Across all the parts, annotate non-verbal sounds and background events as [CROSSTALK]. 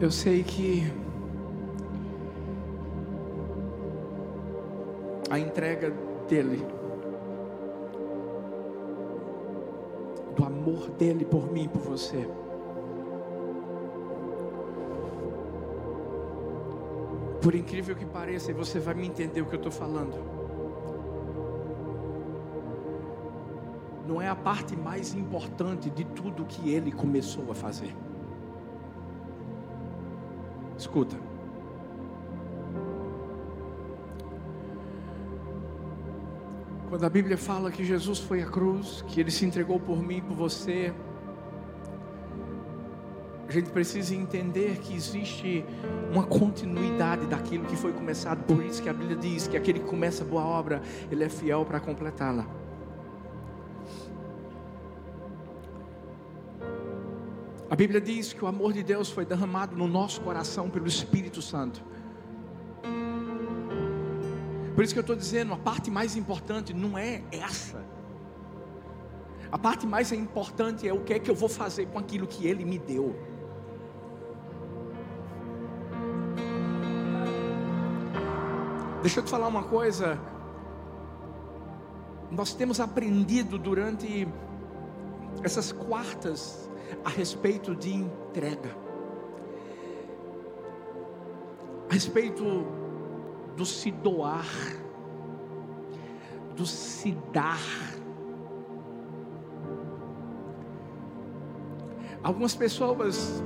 Eu sei que a entrega dele, dele por mim, por você, por incrível que pareça, e você vai me entender o que eu estou falando. Não é a parte mais importante de tudo que ele começou a fazer. Escuta. Quando a Bíblia fala que Jesus foi à cruz, que ele se entregou por mim, por você, a gente precisa entender que existe uma continuidade daquilo que foi começado. Por isso que a Bíblia diz que aquele que começa boa obra, ele é fiel para completá-la. A Bíblia diz que o amor de Deus foi derramado no nosso coração pelo Espírito Santo. Por isso que eu estou dizendo, a parte mais importante não é essa. A parte mais importante é o que é que eu vou fazer com aquilo que Ele me deu. Deixa eu te falar uma coisa. Nós temos aprendido durante essas quartas a respeito de entrega, a respeito do se doar, do se dar. Algumas pessoas,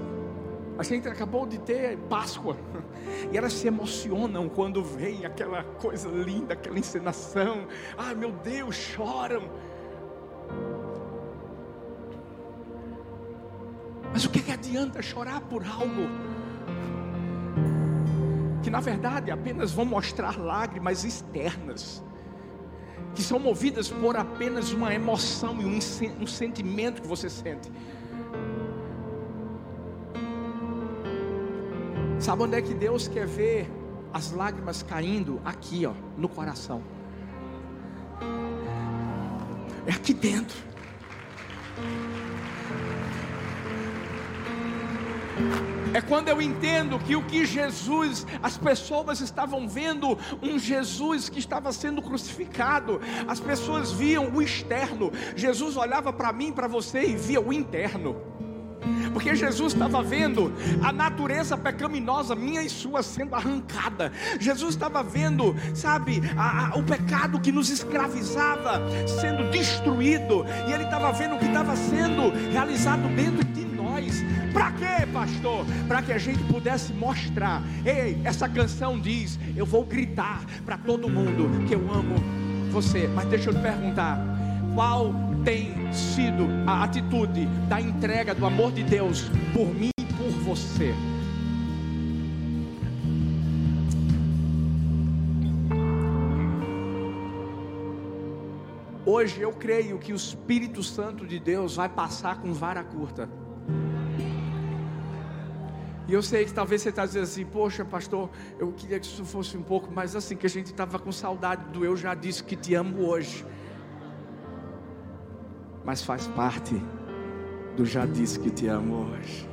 a gente acabou de ter Páscoa, [LAUGHS] e elas se emocionam quando vem aquela coisa linda, aquela encenação. Ah, meu Deus, choram Mas o que, que adianta chorar por algo que na verdade apenas vão mostrar lágrimas externas, que são movidas por apenas uma emoção e um, sentimento que você sente? Sabe onde é que Deus quer ver as lágrimas caindo? Aqui, ó, no coração. É aqui dentro. É quando eu entendo que o que Jesus, as pessoas estavam vendo um Jesus que estava sendo crucificado, as pessoas viam o externo, Jesus olhava para mim, para você e via o interno. Porque Jesus estava vendo a natureza pecaminosa minha e sua sendo arrancada. Jesus estava vendo, sabe, a, a, o pecado que nos escravizava sendo destruído. E ele estava vendo o que estava sendo realizado dentro de Para quê, pastor? Para que a gente pudesse mostrar. Ei, essa canção diz: Eu vou gritar para todo mundo que eu amo você. Mas deixa eu te perguntar: qual tem sido a atitude da entrega do amor de Deus por mim e por você? Hoje eu creio que o Espírito Santo de Deus vai passar com vara curta. E eu sei que talvez você está dizendo assim, poxa, pastor, eu queria que isso fosse um pouco mais assim, que a gente estava com saudade do eu já disse que te amo hoje. Mas faz parte do já disse que te amo hoje.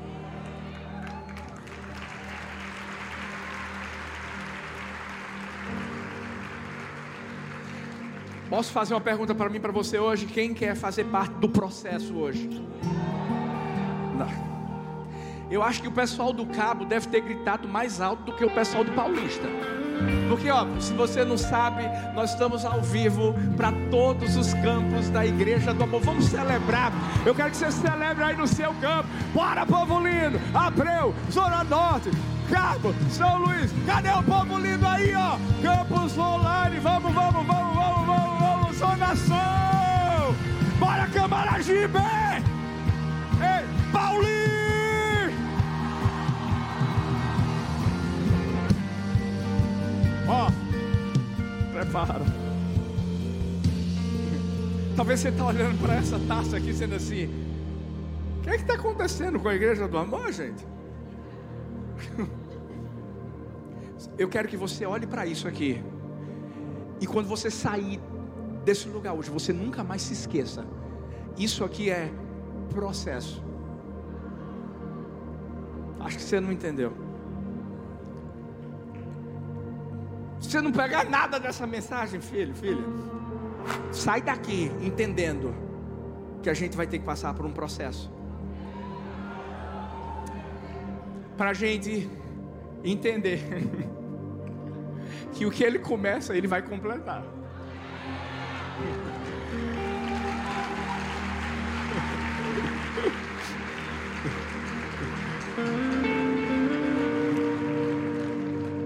Posso fazer uma pergunta para mim, para você hoje? Quem quer fazer parte do processo hoje? Eu acho que o pessoal do Cabo deve ter gritado mais alto do que o pessoal do Paulista. Porque, ó, se você não sabe, nós estamos ao vivo para todos os campos da Igreja do Amor. Vamos celebrar. Eu quero que você celebre aí no seu campo. Bora, povo lindo! Abreu, Zona Norte, Cabo, São Luís. Cadê o povo lindo aí, ó? Campos Online. Vamos, vamos, vamos, vamos, vamos, vamos, Zona Sul. Bora, Camaragibe! Paulinho! Ó, prepara. Talvez você está olhando para essa taça aqui sendo assim: que é está acontecendo com a igreja do amor, gente? [LAUGHS] Eu quero que você olhe para isso aqui. E quando você sair desse lugar hoje, você nunca mais se esqueça. Isso aqui é processo. Acho que você não entendeu. Você não pegar nada dessa mensagem, filho, filha, sai daqui entendendo que a gente vai ter que passar por um processo. Para a gente entender [LAUGHS] que o que ele começa, ele vai completar.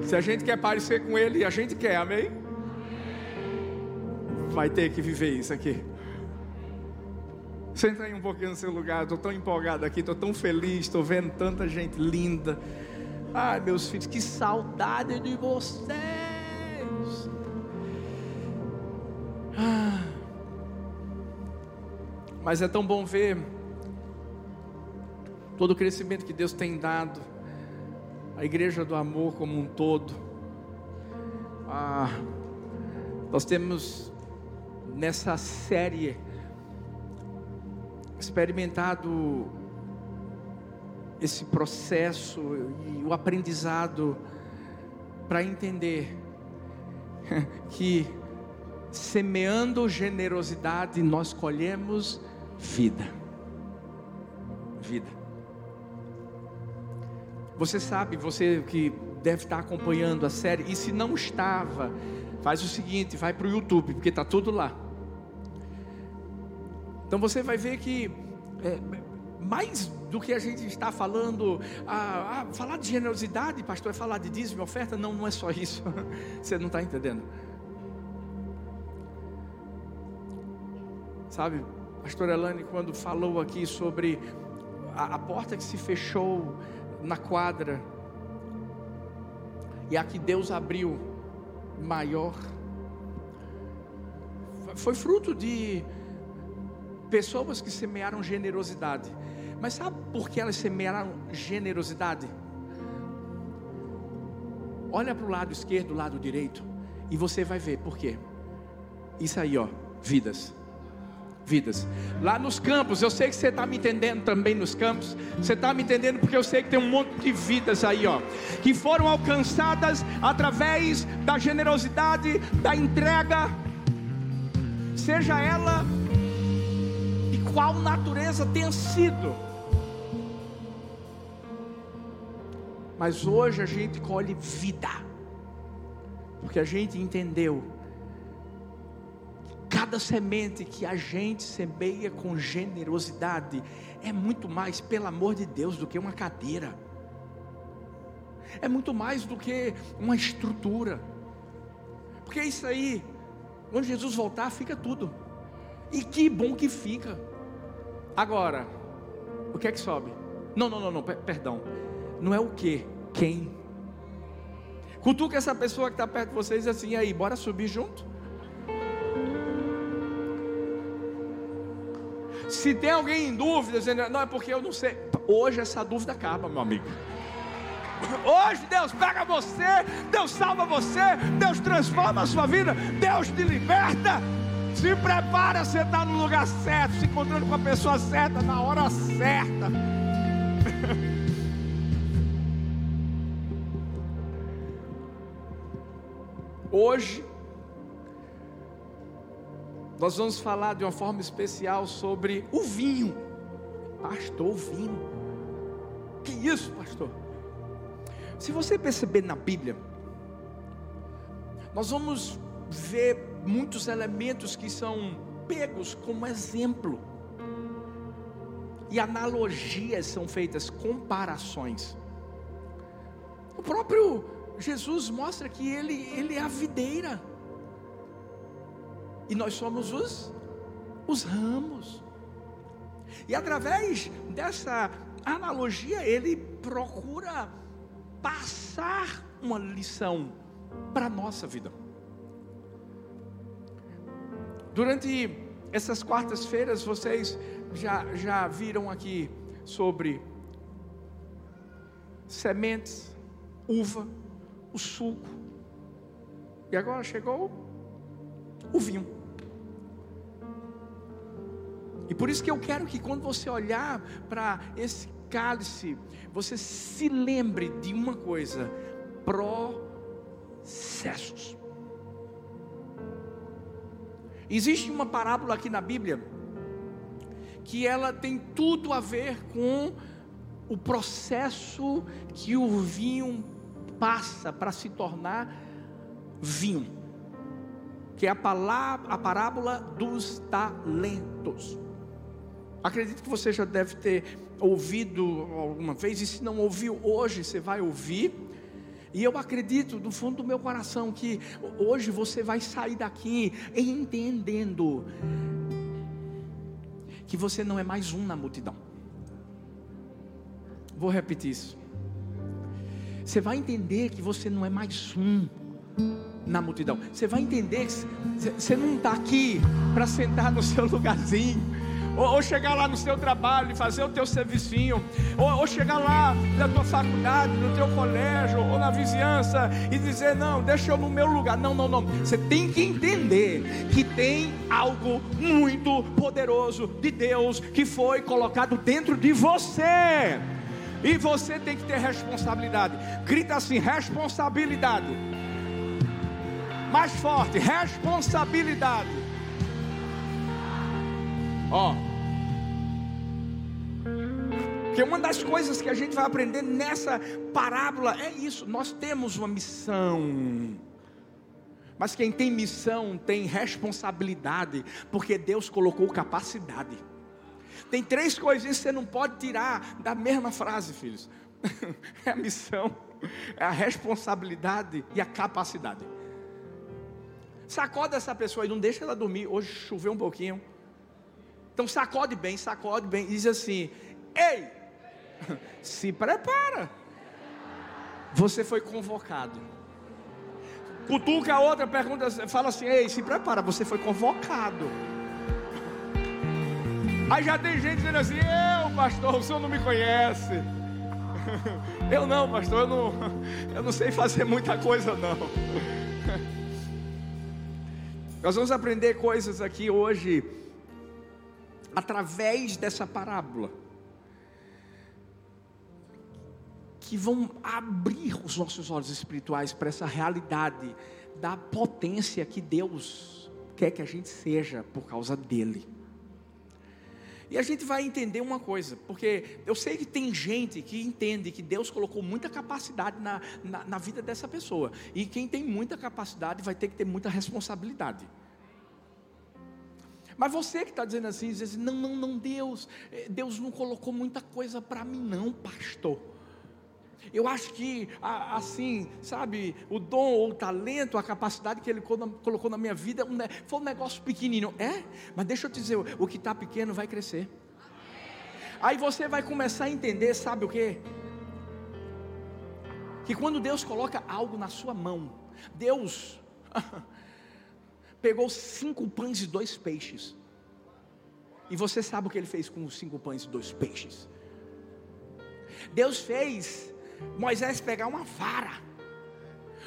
Se a gente quer parecer com ele, a gente quer, amém? Vai ter que viver isso aqui. Senta aí um pouquinho no seu lugar, estou tão empolgado aqui, estou tão feliz, estou vendo tanta gente linda. Ai, meus filhos, que saudade de vocês. Ah. Mas é tão bom ver todo o crescimento que Deus tem dado, a igreja do amor como um todo. Ah, nós temos nessa série experimentado esse processo e o aprendizado para entender [LAUGHS] que semeando generosidade nós colhemos vida. Vida. Você sabe, você que deve estar acompanhando a série, e se não estava, faz o seguinte: vai para o YouTube, porque está tudo lá. Então você vai ver que é, mais do que a gente está falando, ah, ah, falar de generosidade, pastor, é falar de dízimo, oferta? Não, não é só isso. [LAUGHS] Você não está entendendo. Sabe, pastor Elane, quando falou aqui sobre a, a porta que se fechou na quadra, e a que Deus abriu maior, foi fruto de pessoas que semearam generosidade. Mas sabe por que elas semearam generosidade? Olha para o lado esquerdo, lado direito, e você vai ver por quê. Isso aí, ó, vidas. Vidas. Lá nos campos, eu sei que você está me entendendo também nos campos. Você está me entendendo porque eu sei que tem um monte de vidas aí, ó, que foram alcançadas através da generosidade, da entrega, seja ela de qual natureza tenha sido. Mas hoje a gente colhe vida, porque a gente entendeu cada semente que a gente semeia com generosidade é muito mais, pelo amor de Deus, do que uma cadeira, é muito mais do que uma estrutura, porque isso aí, quando Jesus voltar, fica tudo, e que bom que fica. Agora, o que é que sobe? Não, não, não, não, perdão não é o que, quem. Cutuca essa pessoa que está perto de vocês assim, aí, bora subir junto? Se tem alguém em dúvida, dizendo, não é porque eu não sei. Hoje essa dúvida acaba, meu amigo. [LAUGHS] Hoje Deus pega você, Deus salva você, Deus transforma a sua vida, Deus te liberta. Se prepara, você está no lugar certo, se encontrando com a pessoa certa, na hora certa. [LAUGHS] Hoje, nós vamos falar de uma forma especial sobre o vinho. Pastor, o vinho. Que isso, pastor? Se você perceber na Bíblia, nós vamos ver muitos elementos que são pegos como exemplo. E analogias são feitas, comparações. O próprio Jesus mostra que ele, ele é a videira. E nós somos os, os ramos. E através dessa analogia, ele procura passar uma lição para a nossa vida. Durante essas quartas-feiras, vocês já, já viram aqui sobre sementes, uva, o suco. E agora chegou o vinho. E por isso que eu quero que quando você olhar para esse cálice, você se lembre de uma coisa: processos. Existe uma parábola aqui na Bíblia que ela tem tudo a ver com o processo que o vinho passa para se tornar vinho, que é a palavra, a parábola dos talentos. Acredito que você já deve ter ouvido alguma vez, e se não ouviu hoje, você vai ouvir. E eu acredito do fundo do meu coração que hoje você vai sair daqui entendendo que você não é mais um na multidão. Vou repetir isso. Você vai entender que você não é mais um na multidão. Você vai entender que você não está aqui para sentar no seu lugarzinho ou, ou, chegar lá no seu trabalho e fazer o teu servicinho, ou, ou chegar lá na tua faculdade, no teu colégio, ou na vizinhança e dizer: Não, deixa eu no meu lugar. Não, não, não. Você tem que entender que tem algo muito poderoso de Deus que foi colocado dentro de você. E você tem que ter responsabilidade. Grita assim: responsabilidade. Mais forte, responsabilidade. Ó. Porque uma das coisas que a gente vai aprender nessa parábola é isso: nós temos uma missão. Mas quem tem missão tem responsabilidade, porque Deus colocou capacidade. Tem três coisinhas que você não pode tirar da mesma frase, filhos: [LAUGHS] é a missão, é a responsabilidade e a capacidade. Sacode essa pessoa e não deixa ela dormir. Hoje choveu um pouquinho. Então sacode bem, sacode bem, e diz assim: Ei, [LAUGHS] se prepara. Você foi convocado. Cutuca a outra, pergunta, fala assim: Ei, se prepara, você foi convocado. Aí já tem gente dizendo assim: Eu, pastor, o senhor não me conhece. [LAUGHS] Eu não, pastor, eu não, [LAUGHS] eu não sei fazer muita coisa, não. Nós vamos aprender coisas aqui hoje através dessa parábola, que vão abrir os nossos olhos espirituais para essa realidade da potência que Deus quer que a gente seja por causa dele. E a gente vai entender uma coisa, porque eu sei que tem gente que entende que Deus colocou muita capacidade na, na, na vida dessa pessoa, e quem tem muita capacidade vai ter que ter muita responsabilidade. Mas você que está dizendo assim, diz assim, não, não, não, Deus, eh, Deus não colocou muita coisa para mim, não, pastor. Eu acho que, assim, sabe, o dom ou o talento, a capacidade que Ele colocou na minha vida foi um negócio pequenino. É, mas deixa eu te dizer, o que está pequeno vai crescer. Aí você vai começar a entender, sabe o que? Que quando Deus coloca algo na sua mão, Deus [LAUGHS] pegou cinco pães e dois peixes. E você sabe o que ele fez com os cinco pães e dois peixes? Deus fez Moisés pegar uma vara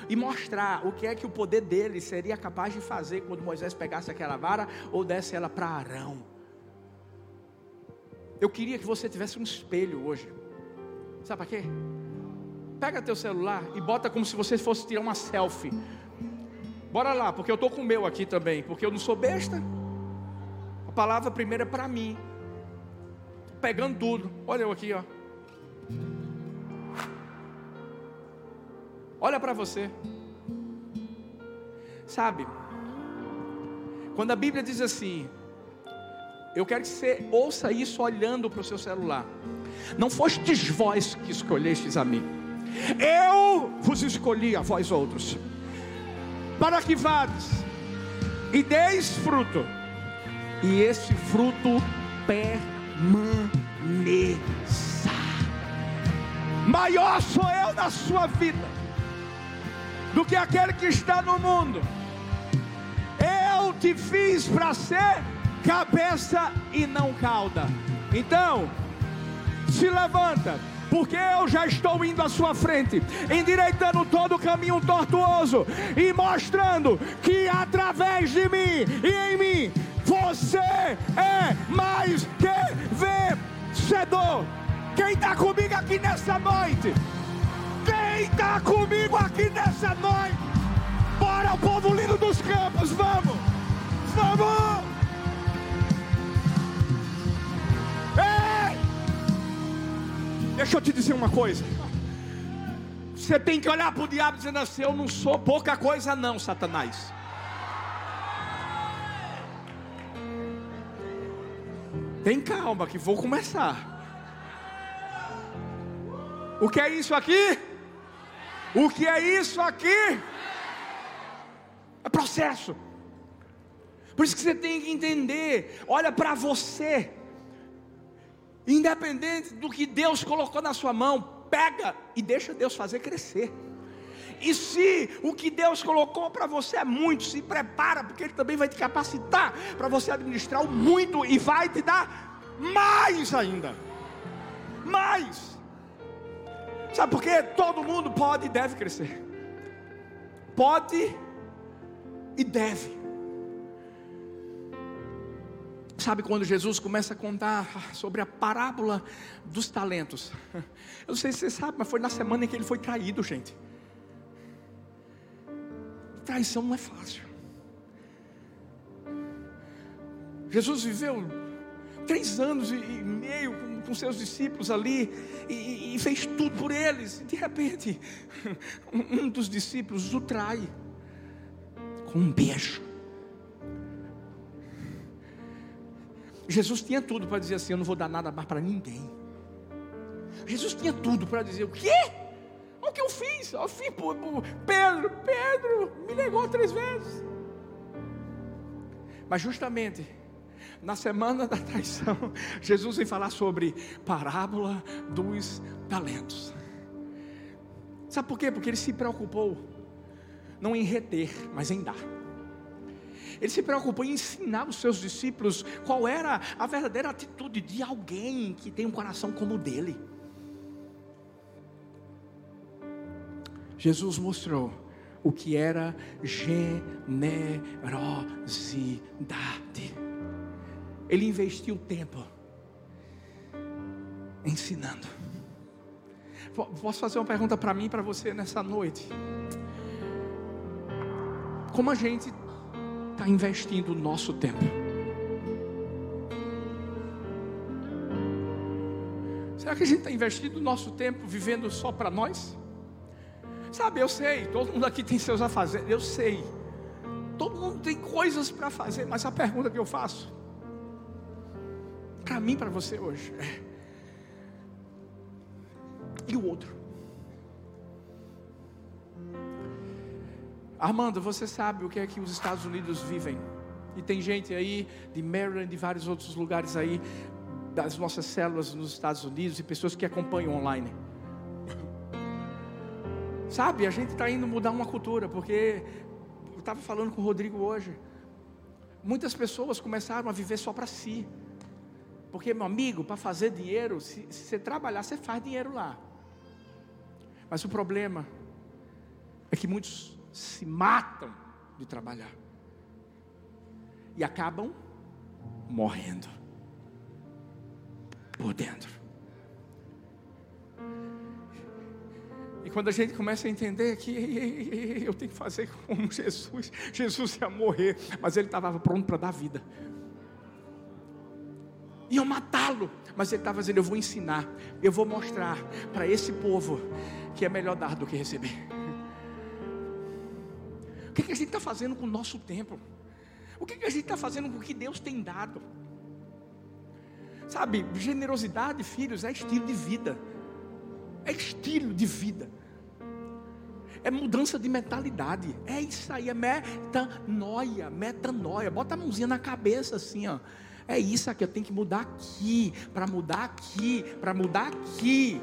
e mostrar o que é que o poder dele seria capaz de fazer quando Moisés pegasse aquela vara ou desse ela para Arão. Eu queria que você tivesse um espelho hoje. Sabe para quê? Pega teu celular e bota como se você fosse tirar uma selfie Bora lá, porque eu estou com o meu aqui também, porque eu não sou besta. A palavra primeira é para mim. Pegando tudo. Olha eu aqui, ó. Olha para você. Sabe? Quando a Bíblia diz assim, eu quero que você ouça isso olhando para o seu celular. Não fostes vós que escolhestes a mim. Eu vos escolhi a vós outros para que vades e deis fruto, e esse fruto permaneça. Maior sou eu na sua vida do que aquele que está no mundo. Eu te fiz para ser cabeça e não cauda. Então, se levanta, porque eu já estou indo à sua frente, endireitando todo o caminho tortuoso e mostrando que através de mim e em mim você é mais que vencedor. Quem está comigo aqui nessa noite? Quem está comigo aqui nessa noite? Bora, o povo lindo dos campos, vamos! Vamos! Ei! Deixa eu te dizer uma coisa. Você tem que olhar para o diabo dizendo assim: Eu não sou pouca coisa, não, Satanás. Tem calma, que vou começar. O que é isso aqui? O que é isso aqui? É processo. Por isso que você tem que entender. Olha para você. Independente do que Deus colocou na sua mão, pega e deixa Deus fazer crescer. E se o que Deus colocou para você é muito, se prepara, porque Ele também vai te capacitar para você administrar o muito e vai te dar mais ainda. Mais. Sabe por quê? Todo mundo pode e deve crescer. Pode e deve. Sabe quando Jesus começa a contar sobre a parábola dos talentos? [LAUGHS] Eu não sei se você sabe, mas foi na semana em que ele foi traído, gente. Traição não é fácil. Jesus viveu três anos e meio com, com seus discípulos ali e, e, fez tudo por eles. De repente, [LAUGHS] um dos discípulos o trai com um beijo. Jesus tinha tudo para dizer assim: Eu não vou dar nada mais para ninguém. Jesus tinha tudo para dizer: O quê? O que eu fiz? Eu fiz por, por Pedro, Pedro me negou três vezes. Mas justamente na semana da traição, Jesus vem falar sobre parábola dos talentos. Sabe por quê? Porque ele se preocupou não em reter, mas em dar. Ele se preocupou em ensinar os seus discípulos qual era a verdadeira atitude de alguém que tem um coração como o dele. Jesus mostrou o que era generosidade. Ele investiu tempo ensinando. Posso fazer uma pergunta para mim e para você nessa noite? Como a gente está investindo o nosso tempo? Será que a gente está investindo o nosso tempo vivendo só para nós? Sabe, eu sei, todo mundo aqui tem seus afazeres, eu sei. Todo mundo tem coisas para fazer, mas a pergunta que eu faço: mim, para você hoje. É. E o outro? Armando, você sabe o que é que os Estados Unidos vivem? E tem gente aí de Maryland, de vários outros lugares aí, das nossas células nos Estados Unidos e pessoas que acompanham online. Sabe, a gente está indo mudar uma cultura, porque eu estava falando com o Rodrigo hoje. Muitas pessoas começaram a viver só para si. Porque, meu amigo, para fazer dinheiro, se, se você trabalhar, você faz dinheiro lá. Mas o problema é que muitos se matam de trabalhar e acabam morrendo por dentro. E quando a gente começa a entender que [LAUGHS] eu tenho que fazer como [LAUGHS] Jesus, Jesus ia morrer, mas ele estava pronto para dar vida iam matá-lo. Mas ele estava dizendo: Eu vou ensinar, eu vou mostrar para esse povo que é melhor dar do que receber. O que, que a gente está fazendo com o nosso tempo? O que, que a gente está fazendo com o que Deus tem dado? Sabe, generosidade, filhos, é estilo de vida. É estilo de vida. É mudança de mentalidade. É isso aí, é metanoia, metanoia. Bota a mãozinha na cabeça assim, ó. É isso aqui, eu tenho que mudar aqui, para mudar aqui, para mudar aqui.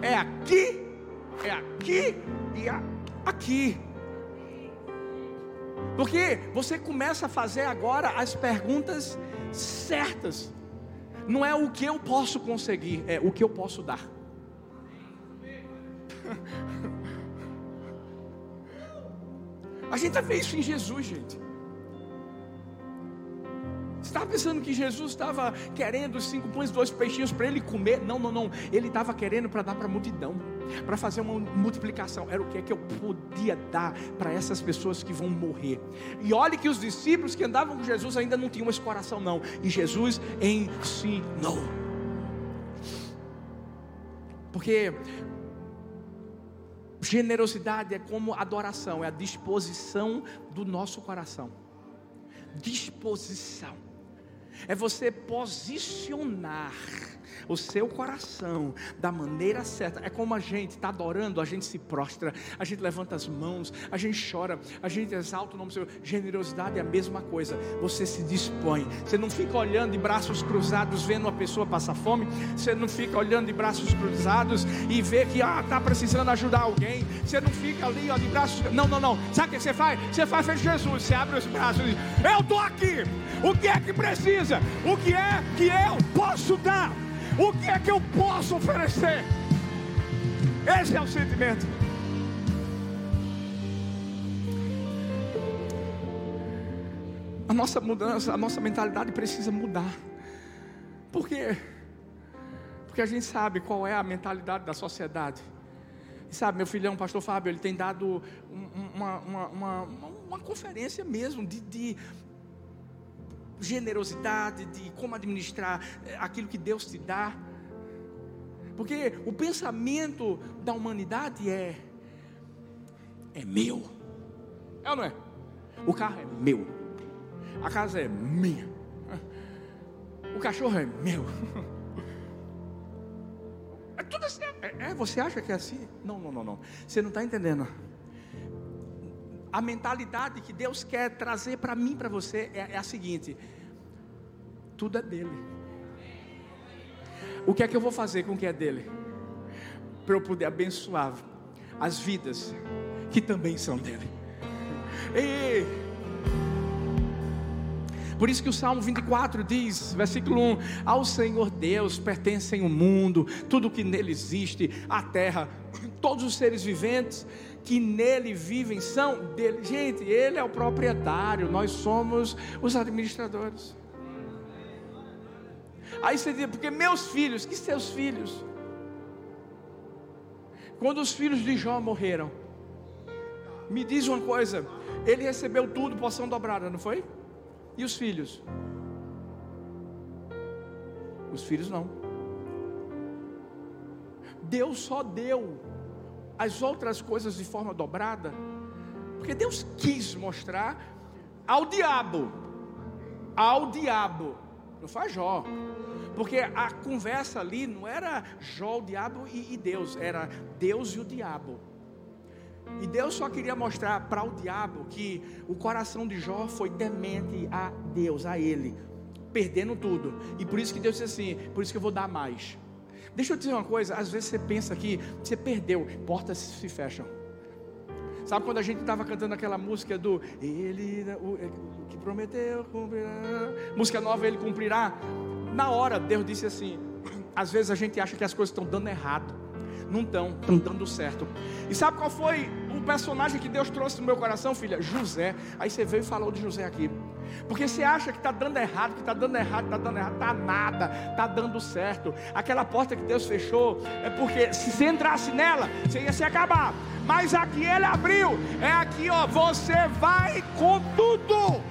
É aqui, é aqui e aqui. Porque você começa a fazer agora as perguntas certas. Não é o que eu posso conseguir, é o que eu posso dar. [LAUGHS] A gente vê isso em Jesus, gente. Estava pensando que Jesus estava querendo cinco pães e dois peixinhos para ele comer? Não, não, não. Ele estava querendo para dar para a multidão, para fazer uma multiplicação. Era o que é que eu podia dar para essas pessoas que vão morrer. E olhe que os discípulos que andavam com Jesus ainda não tinham esse coração, não. E Jesus ensinou. Porque generosidade é como adoração, é a disposição do nosso coração. Disposição é você posicionar o seu coração da maneira certa. É como a gente está adorando, a gente se prostra, a gente levanta as mãos, a gente chora, a gente exalta o nome do Senhor. Generosidade é a mesma coisa. Você se dispõe. Você não fica olhando de braços cruzados vendo uma pessoa passar fome. Você não fica olhando de braços cruzados e vê que ah está precisando ajudar alguém. Você não fica ali ó, de braços. Não, não, não. Sabe o que você faz? Você faz feito Jesus. Você abre os braços e diz: Eu estou aqui. O que é que precisa? O que é que eu posso dar? O que é que eu posso oferecer? Esse é o sentimento. A nossa mudança, a nossa mentalidade precisa mudar. Por quê? Porque a gente sabe qual é a mentalidade da sociedade. E sabe, meu filhão, pastor Fábio, ele tem dado uma, uma, uma, uma conferência mesmo de, de generosidade, de como administrar eh, aquilo que Deus te dá. Porque o pensamento da humanidade é: é meu. É ou não é? O carro é meu. A casa é minha. O cachorro é meu. [LAUGHS] É tudo assim. É, é, você acha que é assim? Não, não, não, não. Você não está entendendo. A mentalidade que Deus quer trazer para mim, para você, é, é a seguinte: tudo é dele. O que é que eu vou fazer com o que é dele? Para eu poder abençoar as vidas que também são dele. E, por isso que o Salmo 24 diz, versículo 1: Ao Senhor Deus pertencem o mundo, tudo que nele existe, a terra, [CLEARS THROAT] todos os seres viventes que nele vivem são dele. Gente, ele é o proprietário, nós somos os administradores. Aí você diz, porque meus filhos, que seus filhos? Quando os filhos de Jó morreram, me diz uma coisa, ele recebeu tudo, poção dobrada, não foi? E os filhos? Os filhos não. Deus só deu as outras coisas de forma dobrada, porque Deus quis mostrar ao diabo, ao diabo, não foi Jó, porque a conversa ali não era Jó, o diabo e, e Deus, era Deus e o diabo. E Deus só queria mostrar para o diabo que o coração de Jó foi temente a Deus, a Ele, perdendo tudo. E por isso que Deus disse assim: por isso que eu vou dar mais. Deixa eu dizer uma coisa: às vezes você pensa que você perdeu, portas se fecham. Sabe quando a gente estava cantando aquela música do Ele, o, o que prometeu, cumprirá. Música nova, Ele cumprirá. Na hora, Deus disse assim: às vezes a gente acha que as coisas estão dando errado, não estão, estão dando certo. E sabe qual foi o personagem que Deus trouxe no meu coração, filha? José. Aí você veio e falou de José aqui. Porque você acha que está dando errado, que está dando errado, está dando errado, está nada, está dando certo. Aquela porta que Deus fechou é porque se você entrasse nela, você ia se acabar. Mas aqui ele abriu, é aqui, ó, você vai com tudo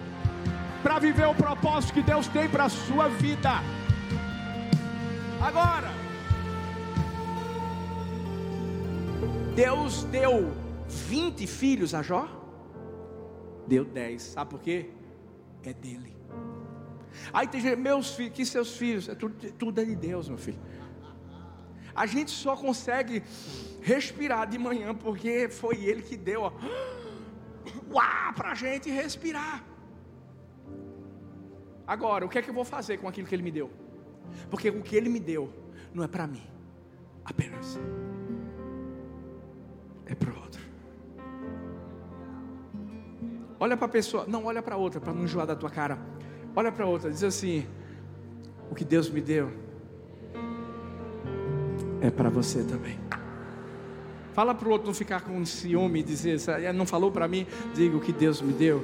para viver o propósito que Deus tem para a sua vida. Agora, Deus deu 20 filhos a Jó? Deu 10. Sabe por quê? É dele. Aí tem gente, meus filhos, que seus filhos? É tudo, tudo é de Deus, meu filho. A gente só consegue respirar de manhã porque foi Ele que deu, ó, para a gente respirar. Agora, o que é que eu vou fazer com aquilo que Ele me deu? Porque o que Ele me deu não é para mim, apenas. É para outro. Olha para a pessoa, não olha para outra, para não enjoar da tua cara. Olha para outra, diz assim: o que Deus me deu é para você também. Fala para o outro não ficar com ciúme e dizer, não falou para mim, diga o que Deus me deu.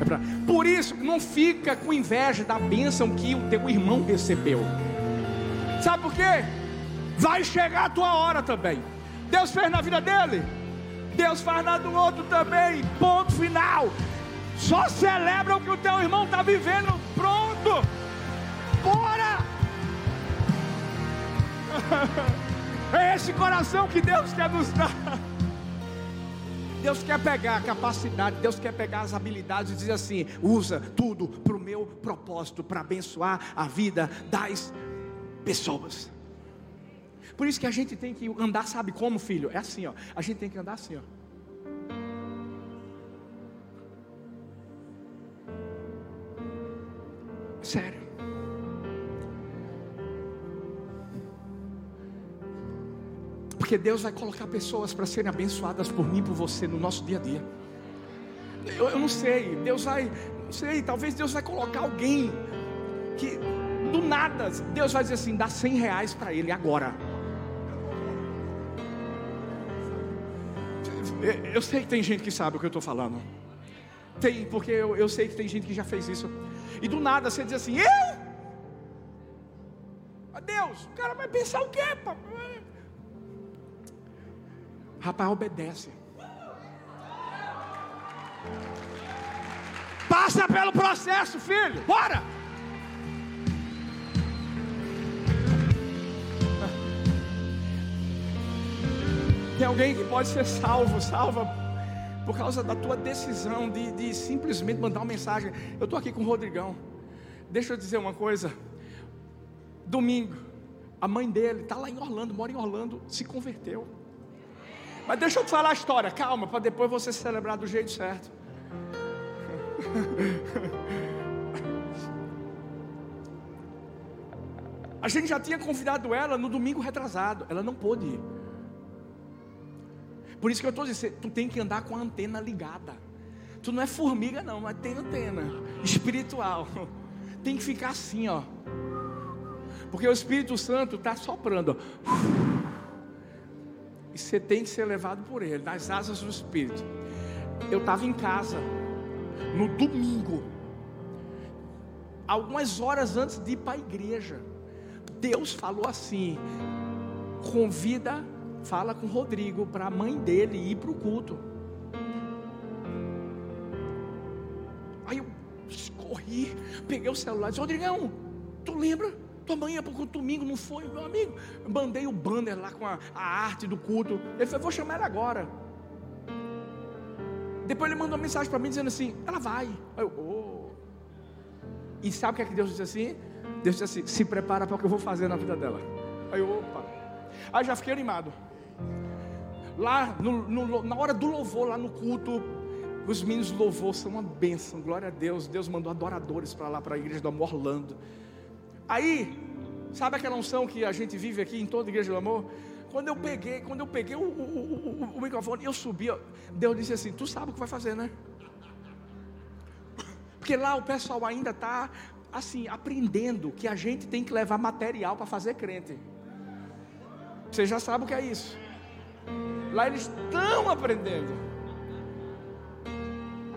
É pra... Por isso, não fica com inveja da bênção que o teu irmão recebeu. Sabe por quê? Vai chegar a tua hora também. Deus fez na vida dele, Deus faz na do outro também. Ponto final. Só celebra o que o teu irmão está vivendo. Pronto. Bora. [LAUGHS] É esse coração que Deus quer nos dar. Deus quer pegar a capacidade, Deus quer pegar as habilidades e dizer assim: usa tudo para o meu propósito, para abençoar a vida das pessoas. Por isso que a gente tem que andar, sabe como, filho? É assim, ó. A gente tem que andar assim, ó. Sério. Porque Deus vai colocar pessoas para serem abençoadas por mim, por você, no nosso dia a dia. Eu, eu não sei, Deus vai, não sei, talvez Deus vai colocar alguém que do nada, Deus vai dizer assim: dá 100 reais para ele agora. Eu sei que tem gente que sabe o que eu estou falando. Tem, porque eu, eu sei que tem gente que já fez isso. E do nada você diz assim: Eu? Deus, o cara vai pensar o quê? Rapaz, obedece. Passa pelo processo, filho. Bora! Tem alguém que pode ser salvo, salva por causa da tua decisão de, de simplesmente mandar uma mensagem. Eu estou aqui com o Rodrigão. Deixa eu dizer uma coisa. Domingo, a mãe dele está lá em Orlando, mora em Orlando, se converteu. Mas deixa eu te falar a história, calma, para depois você celebrar do jeito certo. [LAUGHS] A gente já tinha convidado ela no domingo retrasado, ela não pôde ir. Por isso que eu estou dizendo, tu tem que andar com a antena ligada. Tu não é formiga não, mas tem antena espiritual. [LAUGHS] Tem que ficar assim, ó. Porque o Espírito Santo está soprando. E você tem que ser levado por Ele, nas asas do Espírito. Eu estava em casa, no domingo, algumas horas antes de ir para a igreja. Deus falou assim: convida, fala com o Rodrigo para a mãe dele ir para o culto. Aí eu corri, peguei o celular e disse: Rodrigão, tu lembra? Tua mãe ia para o domingo, não foi, meu amigo? Mandei o banner lá com a, a arte do culto. Ele falou, vou chamar ela agora. Depois ele mandou uma mensagem para mim dizendo assim: ela vai. Eu, oh. E sabe o que é que Deus disse assim? Deus disse assim: se prepara para o que eu vou fazer na vida dela. Aí eu, opa. Aí já fiquei animado. Lá, no, no, na hora do louvor, lá no culto, os meninos louvor são uma bênção, glória a Deus. Deus mandou adoradores para lá, para a igreja do Amor Orlando. Aí, sabe aquela unção que a gente vive aqui em toda a igreja do amor? Quando eu peguei, quando eu peguei o, o, o, o microfone, eu subi, Deus disse assim: Tu sabe o que vai fazer, né? Porque lá o pessoal ainda está assim, aprendendo que a gente tem que levar material para fazer crente. Você já sabe o que é isso. Lá eles estão aprendendo.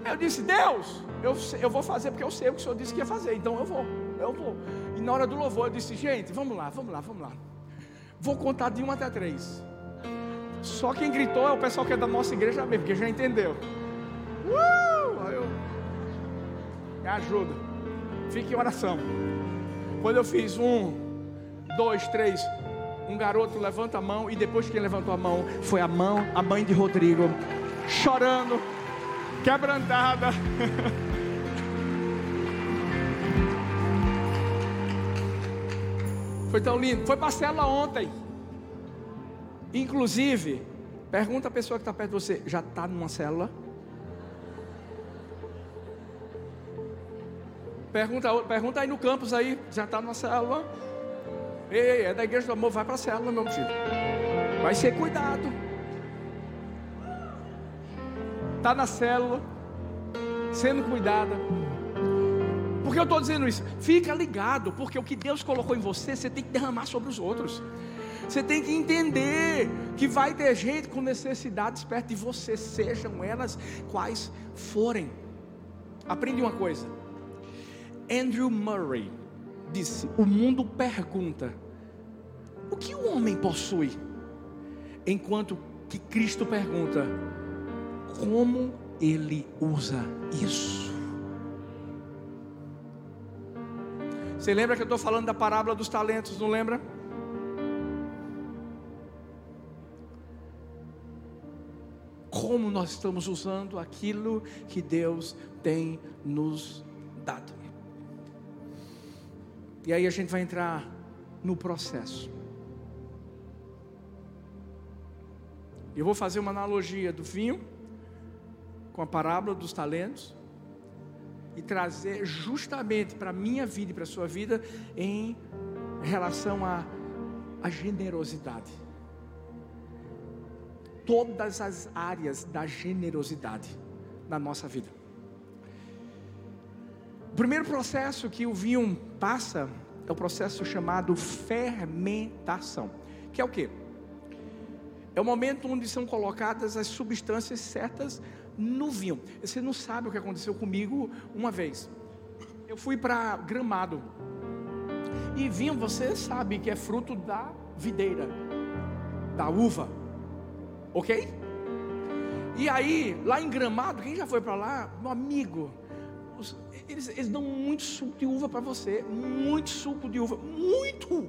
Aí eu disse, Deus, eu, eu vou fazer porque eu sei o que o Senhor disse que ia fazer, então eu vou, eu vou. E na hora do louvor eu disse, gente, vamos lá, vamos lá, vamos lá. Vou contar de um até três. Só quem gritou é o pessoal que é da nossa igreja mesmo, porque já entendeu. Uh! Aí eu, me ajuda. Fique em oração. Quando eu fiz um, dois, três, um garoto levanta a mão e depois que levantou a mão foi a mão, a mãe de Rodrigo, chorando, quebrantada. [LAUGHS] Foi tão lindo. Foi para a célula ontem. Inclusive, pergunta a pessoa que está perto de você: já está numa célula? Pergunta, pergunta aí no campus aí, já está numa célula? Ei, é da igreja do amor, vai para a célula, meu filho. Vai ser cuidado. Está na célula, sendo cuidada. Por que eu estou dizendo isso? Fica ligado, porque o que Deus colocou em você, você tem que derramar sobre os outros. Você tem que entender que vai ter gente com necessidades perto de você, sejam elas quais forem. Aprende uma coisa. Andrew Murray disse: O mundo pergunta: O que o homem possui? Enquanto que Cristo pergunta: Como ele usa isso? Você lembra que eu estou falando da parábola dos talentos, não lembra? Como nós estamos usando aquilo que Deus tem nos dado. E aí a gente vai entrar no processo. Eu vou fazer uma analogia do vinho com a parábola dos talentos e trazer justamente para a minha vida e para a sua vida em relação à a, a generosidade. Todas as áreas da generosidade na nossa vida. Primeiro processo que o vinho passa é o processo chamado fermentação, que é o que? É o momento onde são colocadas as substâncias certas no vinho. Você não sabe o que aconteceu comigo uma vez. Eu fui para Gramado. E vinho, você sabe que é fruto da videira, da uva. Ok? E aí, lá em Gramado, quem já foi para lá, meu amigo, eles, eles dão muito suco de uva para você. Muito suco de uva. Muito!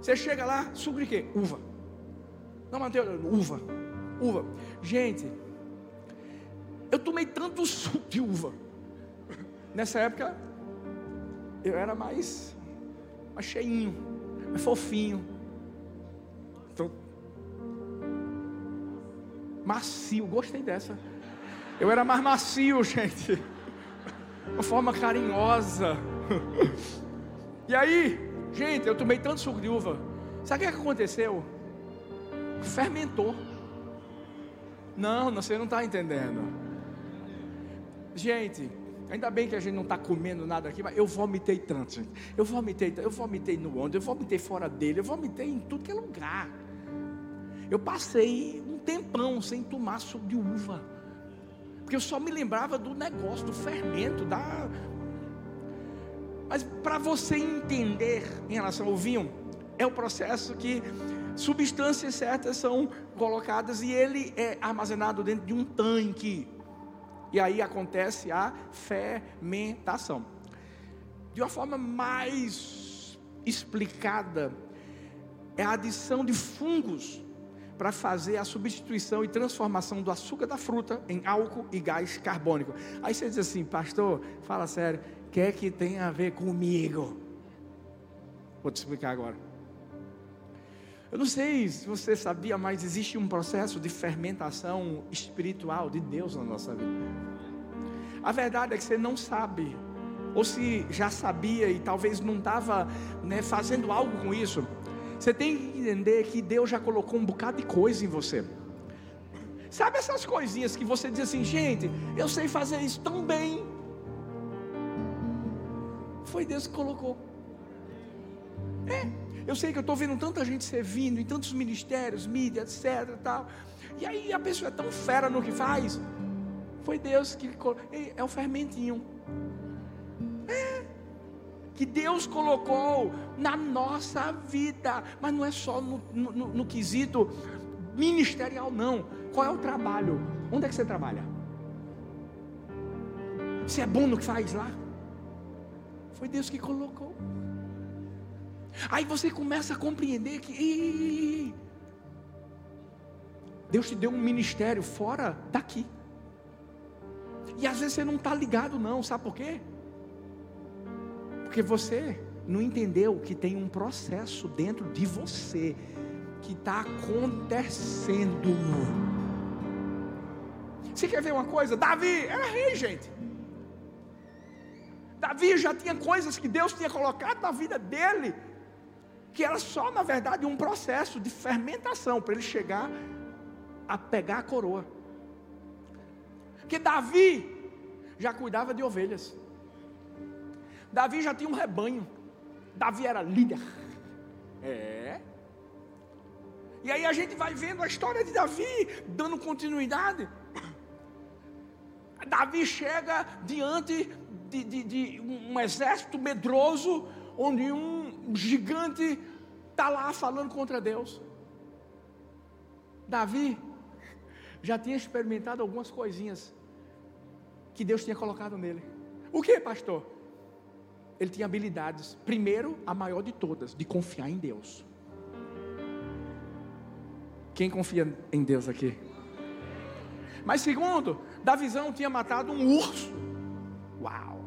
Você chega lá, suco de quê? Uva. Não, Mateus, uva. Uva. Gente, eu tomei tanto [LAUGHS] suco de uva. Nessa época, eu era mais, mais cheinho, mais fofinho. Então, macio, gostei dessa. Eu era mais macio, [LAUGHS] gente. Uma forma carinhosa. [LAUGHS] E aí, gente, eu tomei tanto suco de uva. Sabe o que aconteceu? Fermentou. Não, você não está entendendo. Gente, ainda bem que a gente não está comendo nada aqui, mas eu vomitei tanto, gente. Eu vomitei, eu vomitei no ônibus, eu vomitei fora dele, eu vomitei em tudo que é lugar. Eu passei um tempão sem tomar suco de uva. Porque eu só me lembrava do negócio, do fermento, da. Mas para você entender em relação ao vinho, é o processo que substâncias certas são colocadas e ele é armazenado dentro de um tanque. E aí acontece a fermentação. De uma forma mais explicada, é a adição de fungos para fazer a substituição e transformação do açúcar da fruta em álcool e gás carbônico. Aí você diz assim, pastor, fala sério, o que é que tem a ver comigo? Vou te explicar agora. Eu não sei se você sabia, mas existe um processo de fermentação espiritual de Deus na nossa vida. A verdade é que você não sabe, ou se já sabia e talvez não estava né, fazendo algo com isso. Você tem que entender que Deus já colocou um bocado de coisa em você. Sabe essas coisinhas que você diz assim, gente, eu sei fazer isso tão bem. Foi Deus que colocou. É. Eu sei que eu estou vendo tanta gente servindo em tantos ministérios, mídia, etc. Tal. E aí a pessoa é tão fera no que faz. Foi Deus que é o fermentinho. Que Deus colocou na nossa vida. Mas não é só no, no, no quesito ministerial, não. Qual é o trabalho? Onde é que você trabalha? Você é bom no que faz lá? Foi Deus que colocou. Aí você começa a compreender que Deus te deu um ministério fora daqui. E às vezes você não está ligado, não, sabe por quê? Porque você não entendeu que tem um processo dentro de você que está acontecendo. Você quer ver uma coisa? Davi era rei, gente. Davi já tinha coisas que Deus tinha colocado na vida dele que era só, na verdade, um processo de fermentação para ele chegar a pegar a coroa. Que Davi já cuidava de ovelhas. Davi já tinha um rebanho. Davi era líder. É. E aí a gente vai vendo a história de Davi, dando continuidade. Davi chega diante de, de, de um exército medroso, onde um gigante está lá falando contra Deus. Davi já tinha experimentado algumas coisinhas que Deus tinha colocado nele. O que, pastor? Ele tinha habilidades. Primeiro, a maior de todas, de confiar em Deus. Quem confia em Deus aqui? Mas segundo, Davizão tinha matado um urso. Uau!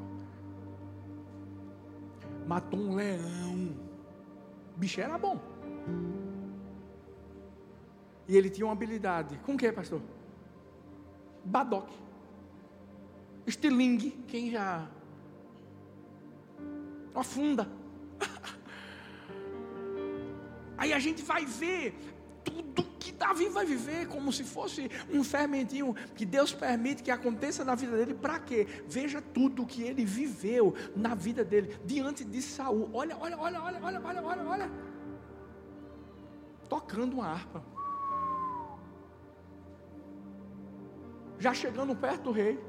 Matou um leão. O bicho era bom. E ele tinha uma habilidade. Com o que, pastor? Badoque. Estilingue. Quem já. Afunda. [LAUGHS] Aí a gente vai ver tudo que Davi vai viver como se fosse um fermentinho que Deus permite que aconteça na vida dele. Para quê? Veja tudo que ele viveu na vida dele diante de Saul. Olha, olha, olha, olha, olha, olha, olha, olha. Tocando uma harpa. Já chegando perto do rei.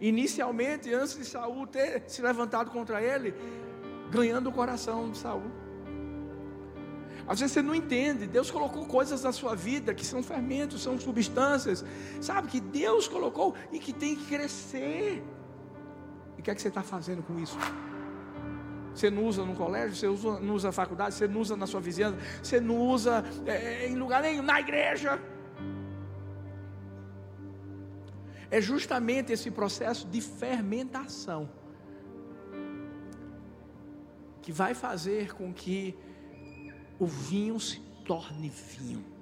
Inicialmente, antes de Saul ter se levantado contra ele, ganhando o coração de Saul. Às vezes você não entende, Deus colocou coisas na sua vida que são fermentos, são substâncias, sabe, que Deus colocou e que tem que crescer. E o que é que você está fazendo com isso? Você não usa no colégio, você usa, não usa na faculdade, você não usa na sua vizinhança, você não usa é, em lugar nenhum, na igreja. É justamente esse processo de fermentação que vai fazer com que o vinho se torne vinho.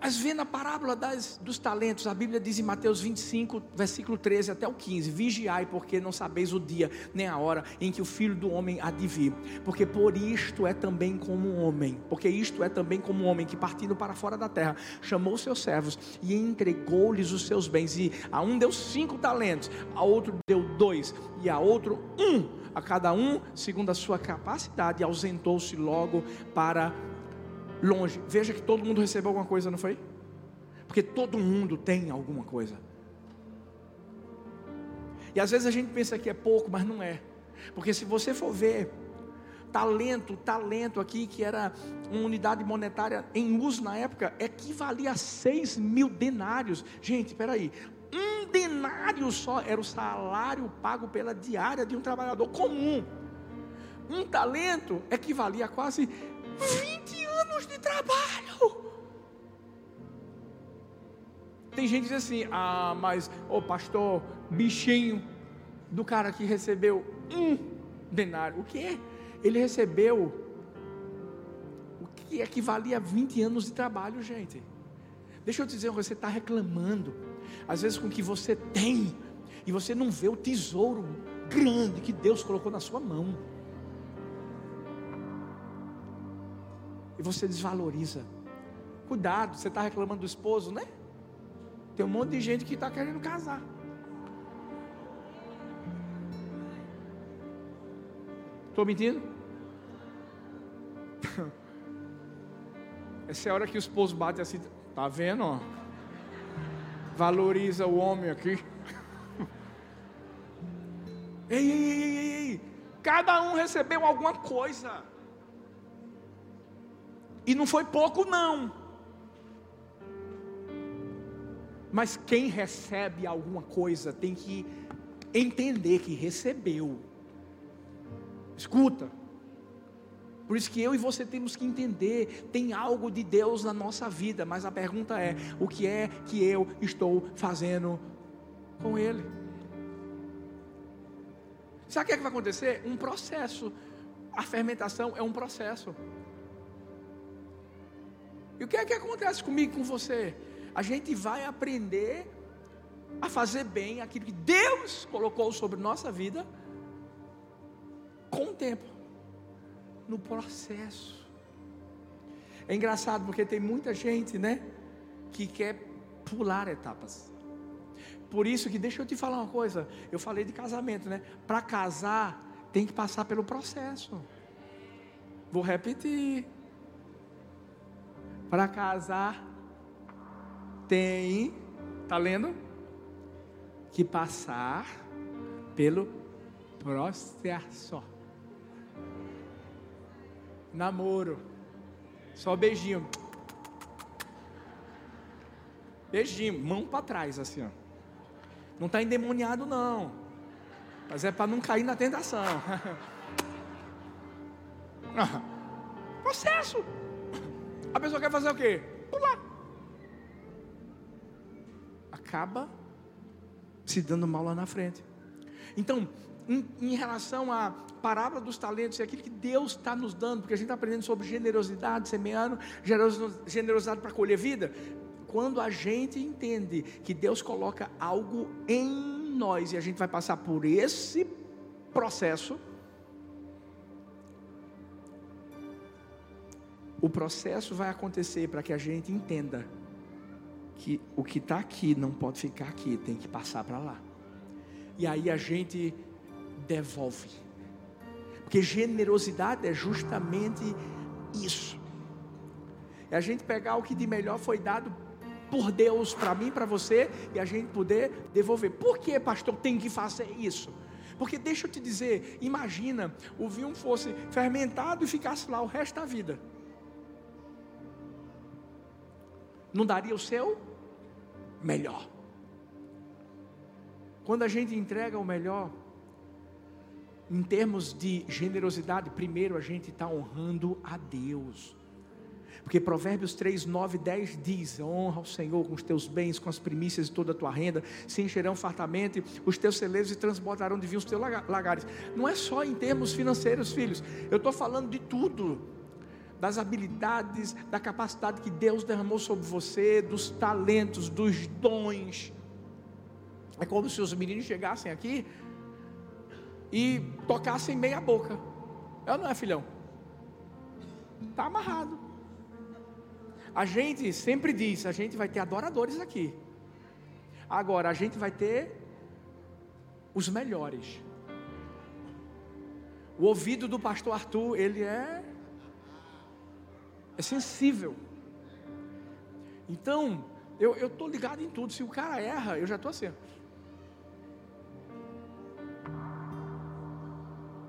Mas vendo a parábola das, dos talentos, a Bíblia diz em Mateus 25, versículo 13 até o 15: Vigiai, porque não sabeis o dia nem a hora em que o filho do homem há de vir. Porque por isto é também como um homem, porque isto é também como um homem que partindo para fora da terra, chamou seus servos e entregou-lhes os seus bens. E a um deu cinco talentos, a outro deu dois, e a outro um a cada um segundo a sua capacidade, e ausentou-se logo para longe. Veja que todo mundo recebeu alguma coisa, não foi? Porque todo mundo tem alguma coisa. E às vezes a gente pensa que é pouco, mas não é. Porque se você for ver, talento, talento aqui, que era uma unidade monetária em uso na época, equivalia a 6 mil denários. Gente, espera aí, um denário só era o salário pago pela diária de um trabalhador comum. Um talento equivalia a quase 20 anos de trabalho. Tem gente que diz assim: ah, mas, ô oh, pastor, bichinho do cara que recebeu um denário. O que? Ele recebeu o que equivalia a 20 anos de trabalho, gente. Deixa eu te dizer, você está reclamando às vezes com o que você tem, e você não vê o tesouro grande que Deus colocou na sua mão. E você desvaloriza. Cuidado, você está reclamando do esposo, né? Tem um monte de gente que está querendo casar. Estou mentindo? [LAUGHS] Essa é a hora que o esposo bate assim, tá vendo? Ó? valoriza o homem aqui. [LAUGHS] ei, ei, ei, ei, ei, cada um recebeu alguma coisa. E não foi pouco, não. Mas quem recebe alguma coisa tem que entender que recebeu. Escuta, por isso que eu e você temos que entender, tem algo de Deus na nossa vida, mas a pergunta é: o que é que eu estou fazendo com Ele? Sabe o que, é que vai acontecer? Um processo. A fermentação é um processo. E o que é que acontece comigo com você? A gente vai aprender a fazer bem aquilo que Deus colocou sobre nossa vida com o tempo no processo. É engraçado porque tem muita gente, né, que quer pular etapas. Por isso que deixa eu te falar uma coisa. Eu falei de casamento, né? Para casar tem que passar pelo processo. Vou repetir. Para casar tem, tá lendo? Que passar pelo processo. Namoro. Só beijinho. Beijinho, mão para trás assim, ó. Não está endemoniado não. Mas é para não cair na tentação. [LAUGHS] Processo. A pessoa quer fazer o quê? Pular. Acaba se dando mal lá na frente. Então, em, em, relação à parábola dos talentos, é aquilo que Deus está nos dando, porque a gente está aprendendo sobre generosidade, semeando, generosidade para colher vida. Quando a gente entende que Deus coloca algo em nós e a gente vai passar por esse processo, o processo vai acontecer para que a gente entenda que o que está aqui não pode ficar aqui, tem que passar para lá. E aí a gente devolve. Porque generosidade é justamente isso. É a gente pegar o que de melhor foi dado por Deus para mim, para você, e a gente poder devolver. Por que, pastor, tem que fazer isso? Porque deixa eu te dizer, imagina o vinho fosse fermentado e ficasse lá o resto da vida. Não daria o seu melhor. Quando a gente entrega o melhor, em termos de generosidade, primeiro a gente está honrando a Deus. Porque Provérbios 3, 9, 10 diz: Honra ao Senhor com os teus bens, com as primícias de toda a tua renda, se encherão fartamente os teus celeiros e transbordarão de vinho os teus lagares. Não é só em termos financeiros, filhos, eu estou falando de tudo. Das habilidades, da capacidade que Deus derramou sobre você, dos talentos, dos dons. É como se os meninos chegassem aqui e tocassem meia boca. É ou não é, filhão? Está amarrado. A gente sempre diz: a gente vai ter adoradores aqui. Agora, a gente vai ter os melhores. O ouvido do pastor Arthur, ele é, é sensível. Então, eu estou ligado em tudo. Se o cara erra, eu já estou assim.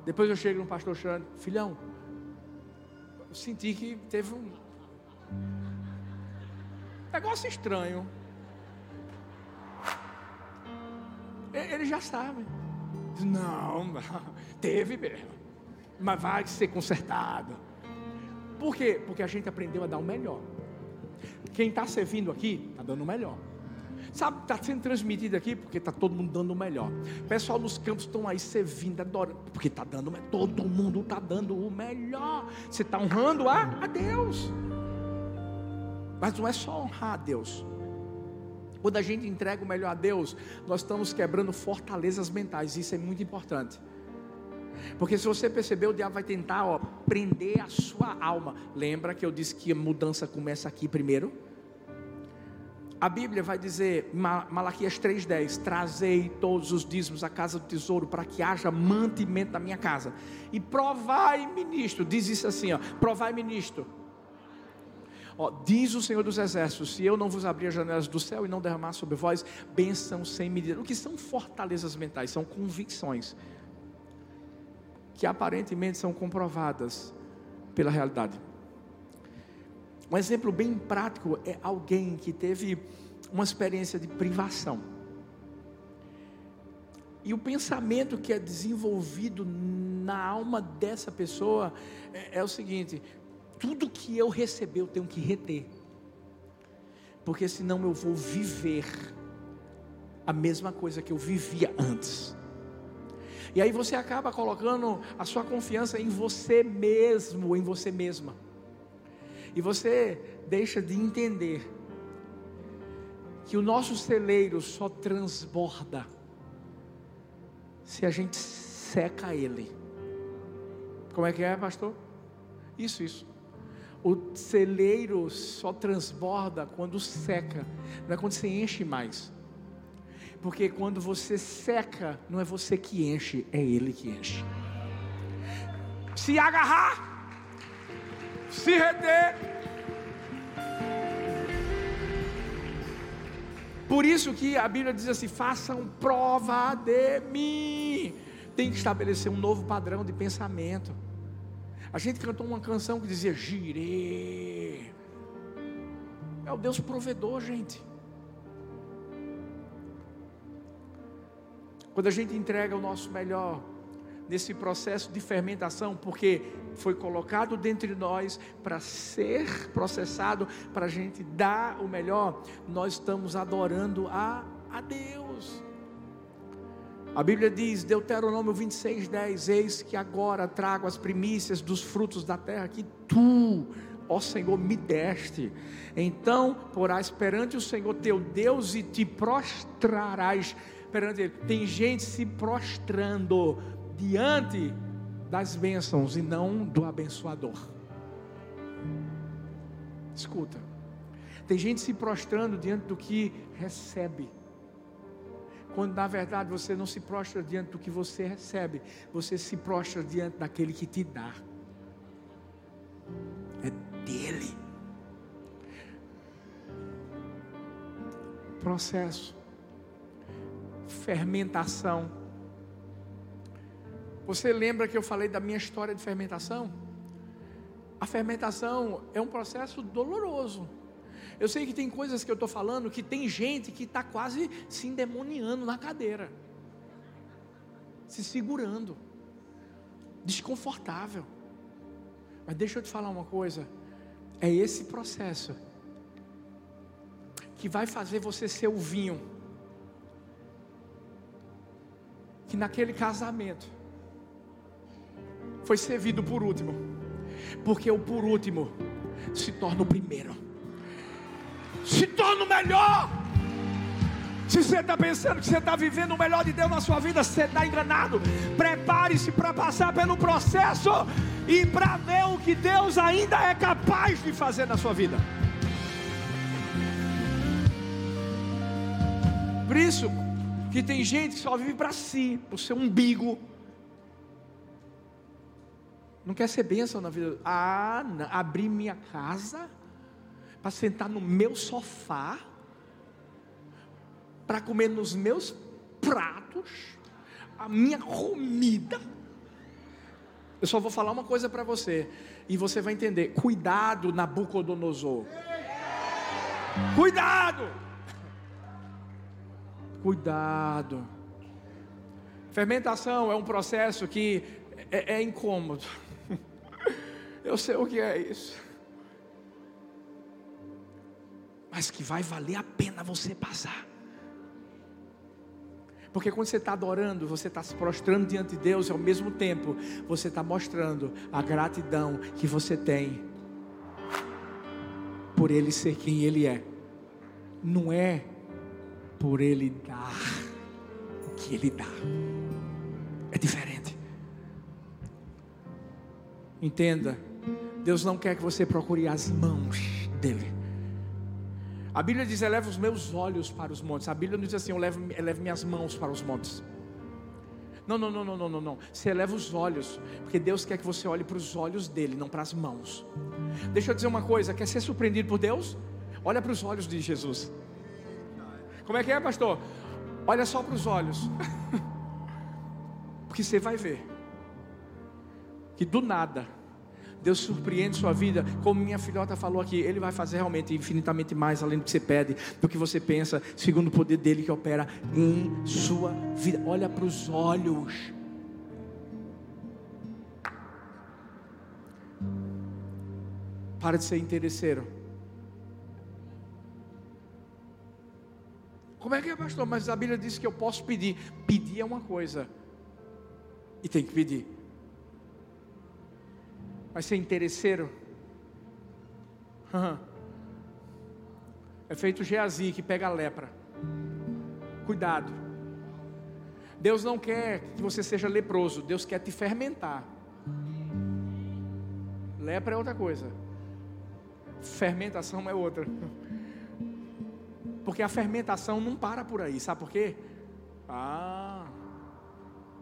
Depois eu chego no pastor Xande, filhão, eu senti que teve um, Negócio estranho. Ele já sabe. Não, teve mesmo. Mas vai ser consertado. Por quê? Porque a gente aprendeu a dar o melhor. Quem está servindo aqui, está dando o melhor. Sabe, está sendo transmitido aqui porque está todo mundo dando o melhor. Pessoal nos campos estão aí servindo, adorando, porque está dando, todo mundo está dando o melhor. Você está honrando a, a Deus. Mas não é só honrar a Deus. Quando a gente entrega o melhor a Deus, nós estamos quebrando fortalezas mentais. Isso é muito importante. Porque se você perceber, o diabo vai tentar ó, prender a sua alma. Lembra que eu disse que a mudança começa aqui primeiro? A Bíblia vai dizer, Malaquias 3,10: Trazei todos os dízimos à casa do tesouro, para que haja mantimento na minha casa. E provai, ministro, diz isso assim: ó, provai, ministro Ó, diz o Senhor dos Exércitos: se eu não vos abrir as janelas do céu e não derramar sobre vós bênção sem medida. O que são fortalezas mentais? São convicções que aparentemente são comprovadas pela realidade. Um exemplo bem prático é alguém que teve uma experiência de privação. E o pensamento que é desenvolvido na alma dessa pessoa é, é o seguinte: tudo que eu receber eu tenho que reter, porque senão eu vou viver a mesma coisa que eu vivia antes. E aí você acaba colocando a sua confiança em você mesmo, em você mesma. E você deixa de entender que o nosso celeiro só transborda se a gente seca ele. Como é que é, pastor? Isso, isso. O celeiro só transborda quando seca, não é quando você enche mais. Porque quando você seca, não é você que enche, é Ele que enche. Se agarrar, se reter. Por isso que a Bíblia diz assim: façam prova de mim. Tem que estabelecer um novo padrão de pensamento. A gente cantou uma canção que dizia: Girei. É o Deus provedor, gente. Quando a gente entrega o nosso melhor nesse processo de fermentação, porque foi colocado dentro de nós para ser processado, para a gente dar o melhor, nós estamos adorando a, a Deus. A Bíblia diz, Deuteronômio 26, 10: Eis que agora trago as primícias dos frutos da terra que tu, ó Senhor, me deste. Então porás perante o Senhor teu Deus e te prostrarás perante Ele. Tem gente se prostrando diante das bênçãos e não do abençoador. Escuta, tem gente se prostrando diante do que recebe quando na verdade você não se prostra diante do que você recebe, você se prostra diante daquele que te dá. É dele. Processo, fermentação. Você lembra que eu falei da minha história de fermentação? A fermentação é um processo doloroso. Eu sei que tem coisas que eu estou falando que tem gente que está quase se endemoniando na cadeira, se segurando, desconfortável. Mas deixa eu te falar uma coisa: é esse processo que vai fazer você ser o vinho que naquele casamento foi servido por último, porque o por último se torna o primeiro se torna o melhor. Se você está pensando que você está vivendo o melhor de Deus na sua vida, você está enganado. Prepare-se para passar pelo processo e para ver o que Deus ainda é capaz de fazer na sua vida. Por isso que tem gente que só vive para si, para o seu umbigo. Não quer ser bênção na vida. Ah, não, abrir minha casa para sentar no meu sofá, para comer nos meus pratos, a minha comida. Eu só vou falar uma coisa para você, e você vai entender: cuidado, Nabucodonosor. Cuidado! Cuidado. Fermentação é um processo que é, é incômodo. [LAUGHS] Eu sei o que é isso mas que vai valer a pena você passar. Porque quando você está adorando, você está se prostrando diante de Deus, e ao mesmo tempo você está mostrando a gratidão que você tem por Ele ser quem Ele é. Não é por Ele dar o que Ele dá, é diferente. Entenda, Deus não quer que você procure as mãos dEle. A Bíblia diz: eleva os meus olhos para os montes. A Bíblia não diz assim: eu levo, elevo minhas mãos para os montes. Não, não, não, não, não, não, não. Você eleva os olhos, porque Deus quer que você olhe para os olhos dele, não para as mãos. Deixa eu dizer uma coisa: quer ser surpreendido por Deus? Olha para os olhos de Jesus. Como é que é, pastor? Olha só para os olhos, [LAUGHS] porque você vai ver que do nada Deus surpreende sua vida, como minha filhota falou aqui, Ele vai fazer realmente infinitamente mais além do que você pede, do que você pensa, segundo o poder dele que opera em sua vida. Olha para os olhos. Para de ser interesseiro. Como é que é, pastor? Mas a Bíblia diz que eu posso pedir. Pedir é uma coisa, e tem que pedir. Vai ser interesseiro? É feito Geazi que pega a lepra. Cuidado. Deus não quer que você seja leproso, Deus quer te fermentar. Lepra é outra coisa. Fermentação é outra. Porque a fermentação não para por aí, sabe por quê? Ah,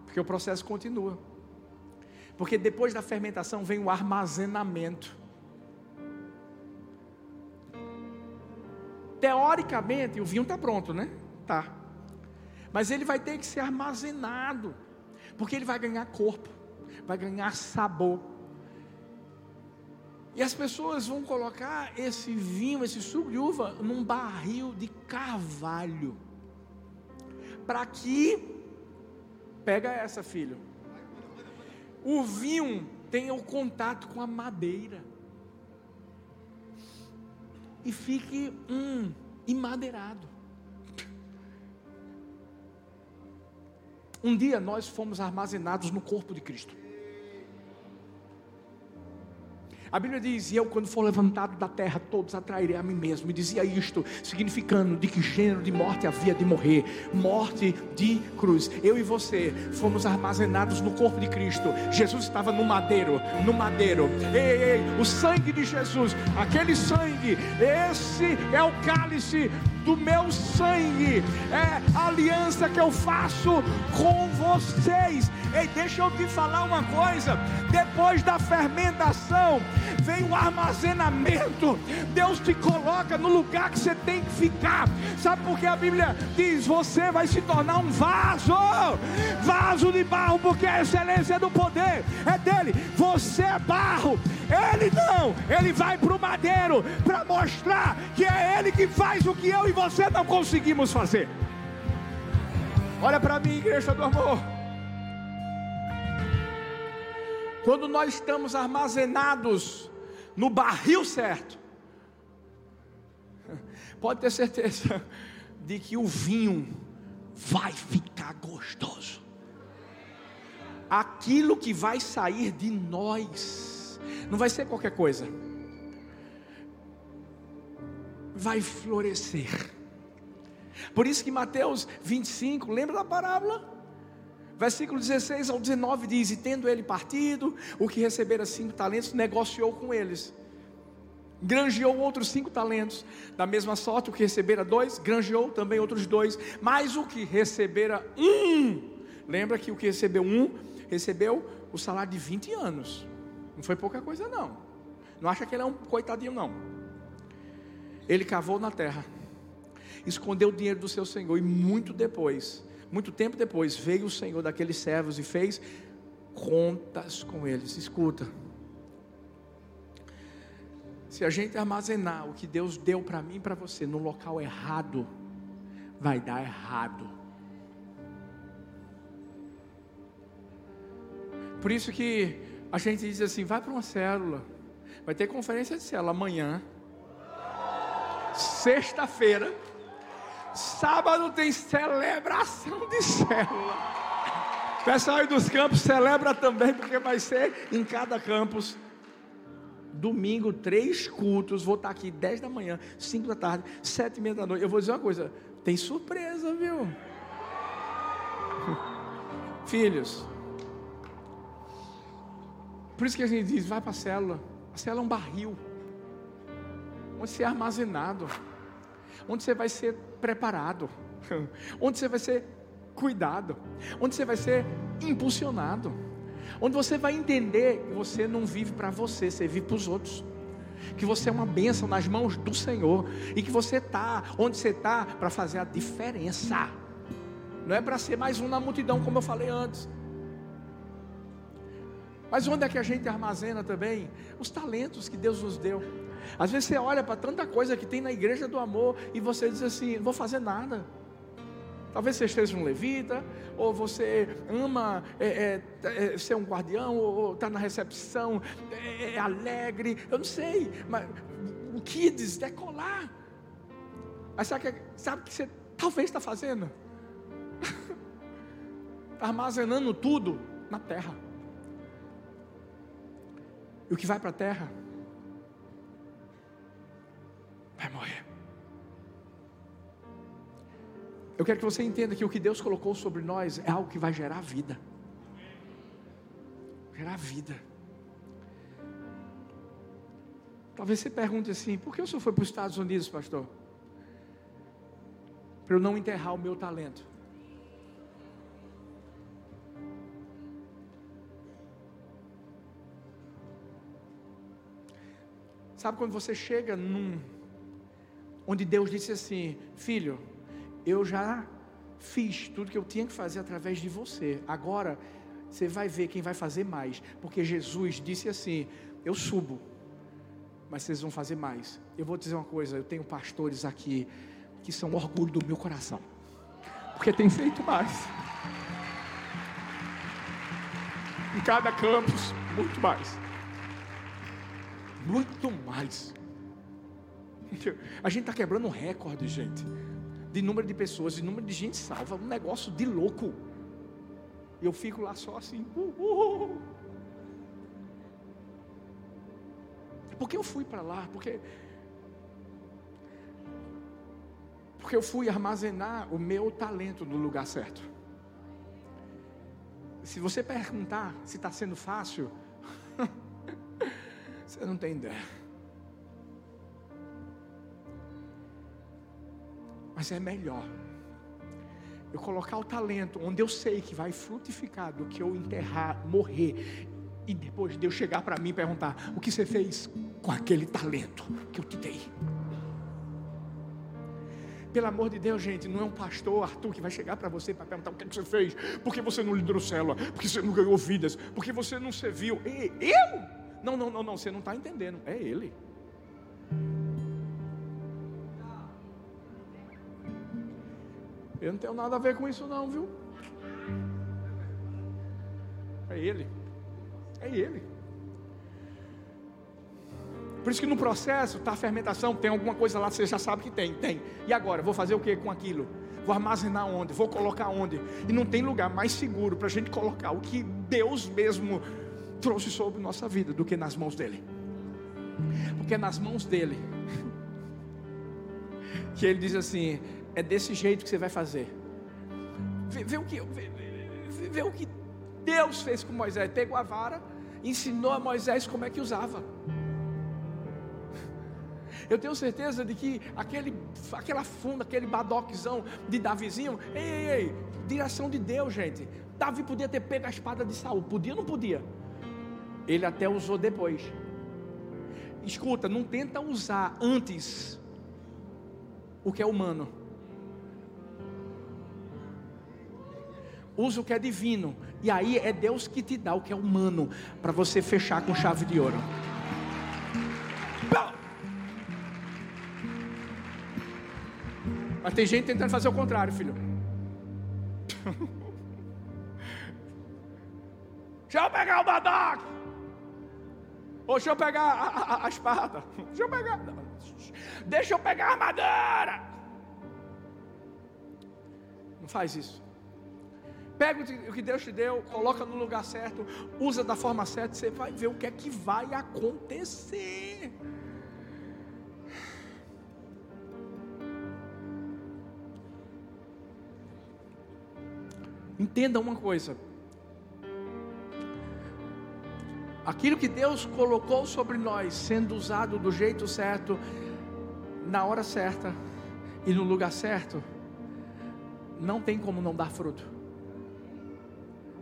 porque o processo continua. Porque depois da fermentação vem o armazenamento. Teoricamente, o vinho está pronto, né? Tá. Mas ele vai ter que ser armazenado, porque ele vai ganhar corpo, vai ganhar sabor. E as pessoas vão colocar esse vinho, esse suco de uva, num barril de carvalho. Para que pega essa, filho. O vinho tenha o contato com a madeira. E fique hum, emadeirado. Um dia nós fomos armazenados no corpo de Cristo. A Bíblia diz: E eu, quando for levantado da terra, todos atrairei a mim mesmo. E dizia isto, significando de que gênero de morte havia de morrer morte de cruz. Eu e você fomos armazenados no corpo de Cristo. Jesus estava no madeiro, no madeiro. Ei, ei, o sangue de Jesus, aquele sangue, esse é o cálice do meu sangue, é a aliança que eu faço com vocês. Ei, deixa eu te falar uma coisa: depois da fermentação, vem o armazenamento. Deus te coloca no lugar que você tem que ficar. Sabe por que a Bíblia diz: você vai se tornar um vaso, vaso de barro, porque a excelência do poder é dele. Você é barro, ele não, ele vai para o madeiro para mostrar que é ele que faz o que eu e você não conseguimos fazer. Olha para mim, igreja do amor. Quando nós estamos armazenados no barril certo, [LAUGHS] pode ter certeza de que o vinho vai ficar gostoso. Aquilo que vai sair de nós, não vai ser qualquer coisa, vai florescer. Por isso que Mateus 25, lembra da parábola? Versículo 16 ao 19 diz: E tendo ele partido, o que recebera cinco talentos, negociou com eles. Granjeou outros cinco talentos, da mesma sorte, o que recebera dois, granjeou também outros dois, mas o que recebera um, lembra que o que recebeu um, recebeu o salário de 20 anos, não foi pouca coisa, não, não acha que ele é um coitadinho, não. Ele cavou na terra, escondeu o dinheiro do seu senhor, e muito depois, muito tempo depois, veio o senhor daqueles servos e fez contas com eles. Escuta. Se a gente armazenar o que Deus deu para mim e para você no local errado, vai dar errado. Por isso que a gente diz assim: vai para uma célula, vai ter conferência de célula amanhã, sexta-feira. Sábado tem celebração de célula. Pessoal aí dos campos celebra também, porque vai ser em cada campus. Domingo, três cultos. Vou estar aqui dez da manhã, cinco da tarde, sete e meia da noite. Eu vou dizer uma coisa: tem surpresa, viu? [LAUGHS] Filhos. Por isso que a gente diz: vai para a célula. A célula é um barril, onde você é armazenado onde você vai ser preparado, [LAUGHS] onde você vai ser cuidado, onde você vai ser impulsionado, onde você vai entender que você não vive para você, você vive para os outros. Que você é uma bênção nas mãos do Senhor e que você está onde você está para fazer a diferença, não é para ser mais um na multidão, como eu falei antes. Mas onde é que a gente armazena também os talentos que Deus nos deu? Às vezes você olha para tanta coisa que tem na igreja do amor e você diz assim: não vou fazer nada. Talvez você esteja um levita, ou você ama é, é, é, ser um guardião, ou está na recepção, é, é, alegre, eu não sei, mas o kids, decolar. Mas sabe o sabe que você talvez está fazendo? Está [LAUGHS] armazenando tudo na terra. E o que vai para a terra vai morrer. Eu quero que você entenda que o que Deus colocou sobre nós é algo que vai gerar vida. Gerar vida. Talvez você pergunte assim: por que o senhor foi para os Estados Unidos, pastor? Para eu não enterrar o meu talento. Sabe quando você chega num. onde Deus disse assim: Filho, eu já fiz tudo que eu tinha que fazer através de você. Agora você vai ver quem vai fazer mais. Porque Jesus disse assim: Eu subo, mas vocês vão fazer mais. Eu vou dizer uma coisa: eu tenho pastores aqui que são orgulho do meu coração, porque tem feito mais. Em cada campus, muito mais. Muito mais. A gente está quebrando um recorde, gente, de número de pessoas, de número de gente salva, um negócio de louco. Eu fico lá só assim. Uh, uh, uh. Por que eu fui para lá? Porque porque eu fui armazenar o meu talento no lugar certo. Se você perguntar se está sendo fácil, você não tem ideia. Mas é melhor eu colocar o talento onde eu sei que vai frutificar do que eu enterrar, morrer e depois Deus chegar para mim e perguntar: o que você fez com aquele talento que eu te dei? Pelo amor de Deus, gente, não é um pastor Arthur que vai chegar para você para perguntar o que, é que você fez, por que você não liderou célula, por que você não ganhou vidas, por que você não serviu. E, eu? Não, não, não, não, você não está entendendo, é ele. Eu não tenho nada a ver com isso, não, viu? É ele. É ele. Por isso que no processo está a fermentação, tem alguma coisa lá, você já sabe que tem, tem. E agora, vou fazer o que com aquilo? Vou armazenar onde? Vou colocar onde? E não tem lugar mais seguro para a gente colocar o que Deus mesmo trouxe sobre nossa vida do que nas mãos dele. Porque é nas mãos dele [LAUGHS] que ele diz assim: é desse jeito que você vai fazer. Vê, vê o que vê, vê, o que Deus fez com Moisés. Pegou a vara, ensinou a Moisés como é que usava. [LAUGHS] Eu tenho certeza de que aquele, aquela funda, aquele badoquezão de Davizinho, ei, ei, ei, direção de Deus, gente. Davi podia ter pego a espada de Saul, podia ou não podia? Ele até usou depois. Escuta, não tenta usar antes o que é humano. Usa o que é divino. E aí é Deus que te dá o que é humano para você fechar com chave de ouro. Mas tem gente tentando fazer o contrário, filho. [LAUGHS] deixa eu pegar a, a, a, espada. Deixa eu pegar. Deixa eu pegar a armadura. Não faz isso. Pega o que Deus te deu, coloca no lugar certo, usa da forma certa, você vai ver o que é que vai acontecer. Entenda uma coisa: aquilo que Deus colocou sobre nós, sendo usado do jeito certo, na hora certa e no lugar certo, não tem como não dar fruto.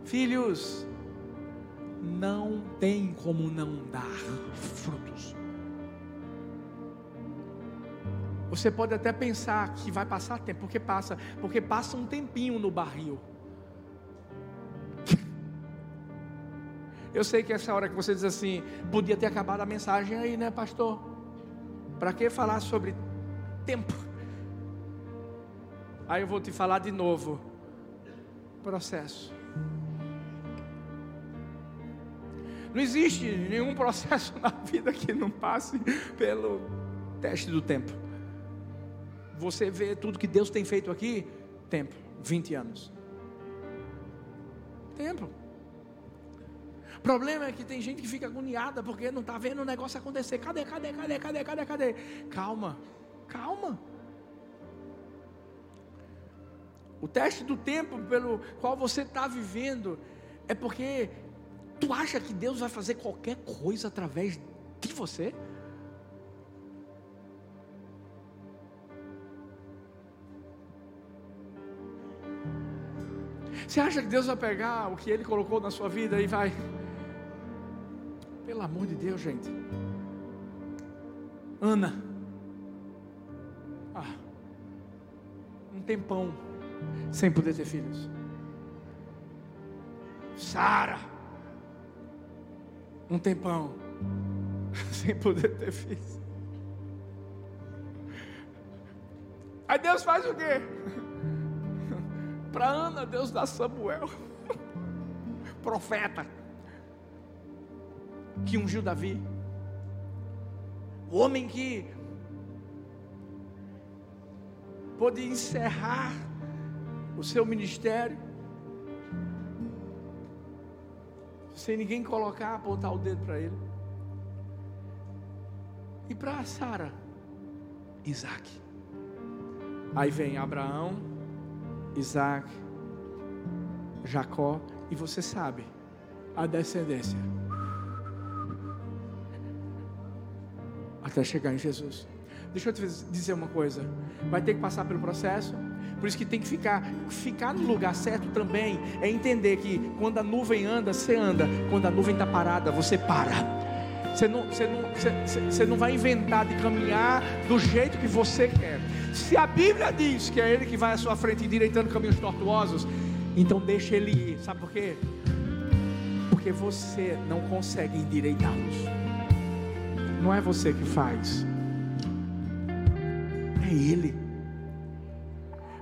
Filhos, não tem como não dar frutos. Você pode até pensar que vai passar tempo, porque passa, porque passa um tempinho no barril. Eu sei que essa hora que você diz assim, podia ter acabado a mensagem aí, né, pastor? Para que falar sobre tempo? Aí eu vou te falar de novo. Processo. Não existe nenhum processo [LAUGHS] na vida que não passe pelo teste do tempo. Você vê tudo que Deus tem feito aqui, tempo, 20 anos. Tempo. Problema é que tem gente que fica agoniada porque não está vendo o negócio acontecer. Cadê, cadê, cadê, cadê, cadê, cadê? Calma, calma. O teste do tempo pelo qual você está vivendo é porque tu acha que Deus vai fazer qualquer coisa através de você? Você acha que Deus vai pegar o que Ele colocou na sua vida e vai pelo amor de Deus, gente. Ana. Ah, um tempão sem poder ter filhos. Sara. Um tempão [LAUGHS] sem poder ter filhos. Aí Deus faz o quê? [LAUGHS] Para Ana, Deus dá Samuel, [LAUGHS] profeta, que ungiu Davi, o homem que pôde encerrar o seu ministério, sem ninguém colocar, apontar o dedo para ele. E para Sara, Isaac. Aí vem Abraão, Isaac, Jacó, e você sabe, a descendência. Até chegar em Jesus. Deixa eu te dizer uma coisa. Vai ter que passar pelo processo. Por isso que tem que ficar, ficar no lugar certo também. É entender que quando a nuvem anda, você anda. Quando a nuvem está parada, você para. Você não, você, não, você, você não vai inventar de caminhar do jeito que você quer. Se a Bíblia diz que é Ele que vai à sua frente endireitando caminhos tortuosos, então deixa Ele ir. Sabe por quê? Porque você não consegue endireitá-los. Não é você que faz. É Ele.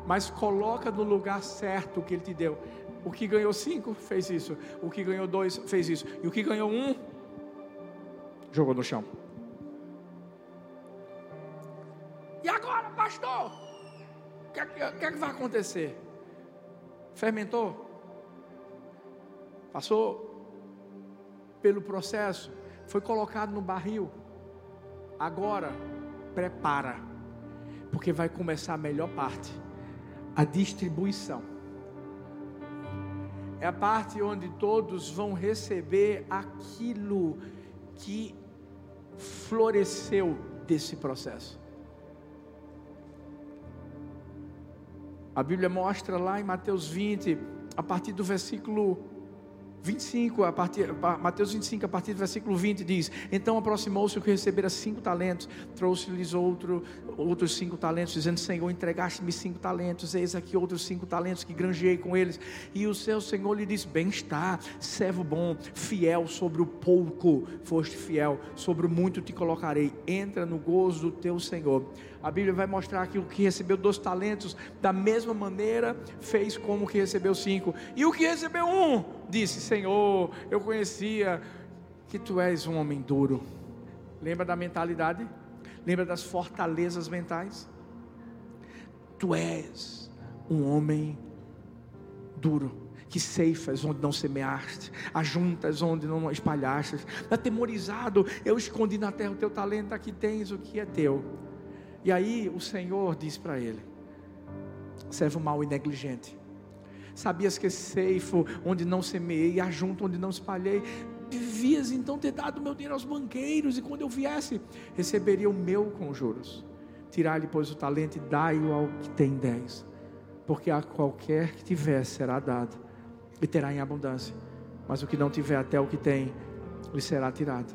Mas coloca no lugar certo o que Ele te deu. O que ganhou cinco fez isso. O que ganhou dois fez isso. E o que ganhou um jogou no chão. E agora, pastor? O que, é que, é que vai acontecer? Fermentou? Passou pelo processo, foi colocado no barril. Agora, prepara, porque vai começar a melhor parte a distribuição. É a parte onde todos vão receber aquilo que floresceu desse processo. A Bíblia mostra lá em Mateus 20, a partir do versículo 25, a partir, Mateus 25, a partir do versículo 20 diz: Então aproximou-se o que recebera cinco talentos, trouxe-lhes outro, outros cinco talentos, dizendo: Senhor, entregaste-me cinco talentos, eis aqui outros cinco talentos que granjeei com eles. E o seu Senhor lhe disse: Bem está, servo bom, fiel sobre o pouco, foste fiel, sobre o muito te colocarei. Entra no gozo do teu Senhor. A Bíblia vai mostrar que o que recebeu dois talentos, da mesma maneira, fez como o que recebeu cinco. E o que recebeu um, disse: Senhor, eu conhecia que tu és um homem duro. Lembra da mentalidade? Lembra das fortalezas mentais? Tu és um homem duro que ceifas onde não semeaste, ajuntas onde não espalhaste, atemorizado, eu escondi na terra o teu talento, aqui tens o que é teu. E aí o Senhor diz para ele: servo mau e negligente. Sabias que ceifo onde não semeei, ajunto onde não espalhei. Devias então ter dado meu dinheiro aos banqueiros, e quando eu viesse, receberia o meu com juros. Tirar-lhe, pois, o talento e dai-o ao que tem dez. Porque a qualquer que tiver será dado, e terá em abundância. Mas o que não tiver até o que tem, lhe será tirado.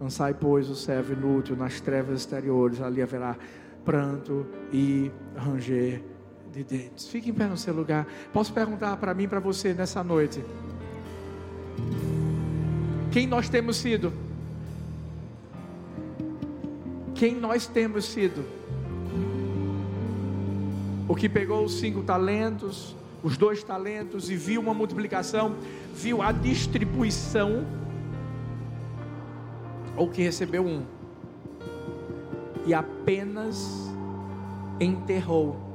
Lançai, pois, o servo inútil nas trevas exteriores, ali haverá pranto e ranger de dentes. Fique em pé no seu lugar. Posso perguntar para mim para você nessa noite? Quem nós temos sido? Quem nós temos sido? O que pegou os cinco talentos, os dois talentos e viu uma multiplicação, viu a distribuição ou que recebeu um e apenas enterrou.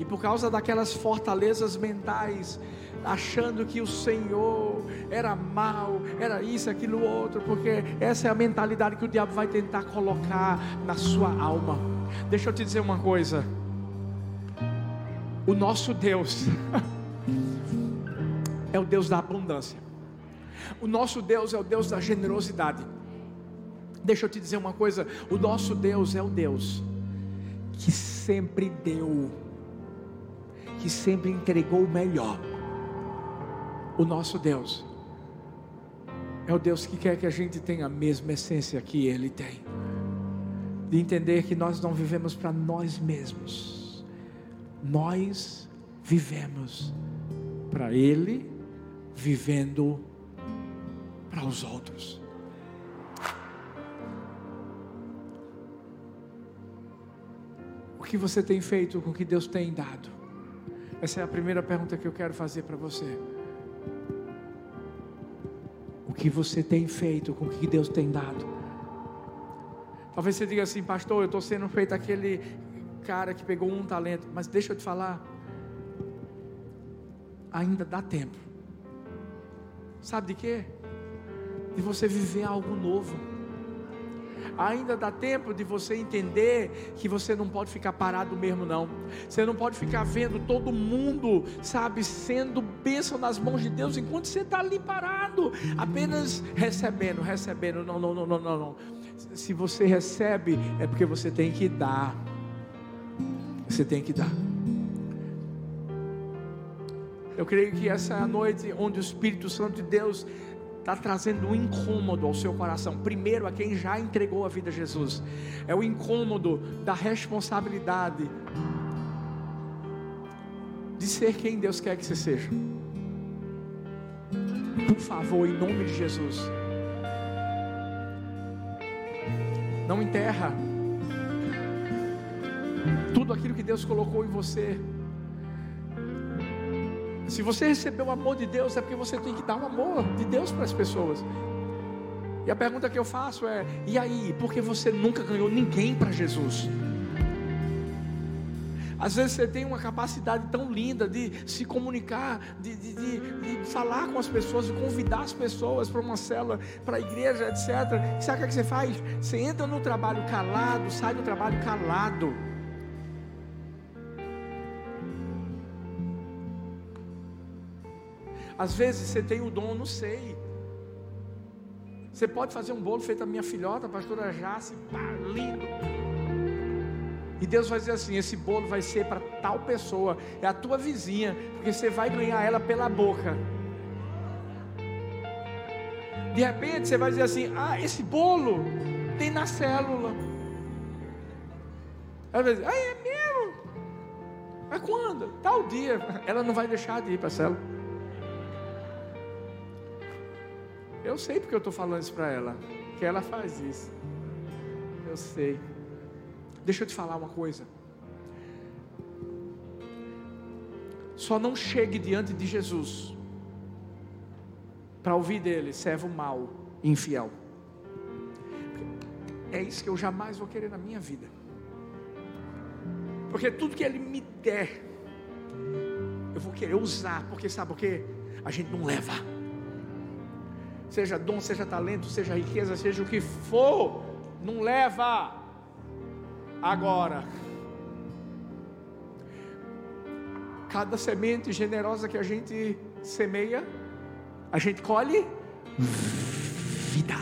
E por causa daquelas fortalezas mentais, achando que o Senhor era mal, era isso, aquilo, outro, porque essa é a mentalidade que o diabo vai tentar colocar na sua alma. Deixa eu te dizer uma coisa: o nosso Deus [LAUGHS] é o Deus da abundância, o nosso Deus é o Deus da generosidade. Deixa eu te dizer uma coisa: o nosso Deus é o Deus que sempre deu, que sempre entregou o melhor. O nosso Deus é o Deus que quer que a gente tenha a mesma essência que Ele tem. de entender que nós não vivemos para nós mesmos, nós vivemos para Ele, vivendo para os outros. O que você tem feito com o que Deus tem dado? Essa é a primeira pergunta que eu quero fazer para você. O que você tem feito com o que Deus tem dado? Talvez você diga assim, pastor, eu estou sendo feito aquele cara que pegou um talento, mas deixa eu te falar, ainda dá tempo. Sabe de quê? De você viver algo novo. Ainda dá tempo de você entender que você não pode ficar parado mesmo, não. Você não pode ficar vendo todo mundo, sabe, sendo bênção nas mãos de Deus enquanto você está ali parado, apenas recebendo, recebendo. Não, não, não, não, não, não. Se você recebe, é porque você tem que dar. Você tem que dar. Eu creio que essa é a noite onde o Espírito Santo de Deus está trazendo um incômodo ao seu coração. Primeiro, a quem já entregou a vida a Jesus, é o incômodo da responsabilidade de ser quem Deus quer que você seja. Por favor, em nome de Jesus, não enterra tudo aquilo que Deus colocou em você. Se você recebeu o amor de Deus, é porque você tem que dar o amor de Deus para as pessoas. E a pergunta que eu faço é: e aí, por que você nunca ganhou ninguém para Jesus? Às vezes você tem uma capacidade tão linda de se comunicar, de, de, de, de falar com as pessoas, de convidar as pessoas para uma célula, para a igreja, etc. Sabe o que você faz? Você entra no trabalho calado, sai do trabalho calado. Às vezes você tem o dom, não sei. Você pode fazer um bolo feito a minha filhota, a pastora Jace, pá, lindo. E Deus vai dizer assim: esse bolo vai ser para tal pessoa, é a tua vizinha, porque você vai ganhar ela pela boca. De repente você vai dizer assim: ah, esse bolo tem na célula. Ela vai dizer: ah, é mesmo? Mas quando? Tal dia. Ela não vai deixar de ir para a célula. Eu sei porque eu estou falando isso para ela, que ela faz isso. Eu sei. Deixa eu te falar uma coisa. Só não chegue diante de Jesus para ouvir dele, servo mau, infiel. É isso que eu jamais vou querer na minha vida. Porque tudo que ele me der, eu vou querer usar, porque sabe o que? A gente não leva seja dom, seja talento, seja riqueza, seja o que for, não leva agora. Cada semente generosa que a gente semeia, a gente colhe vida.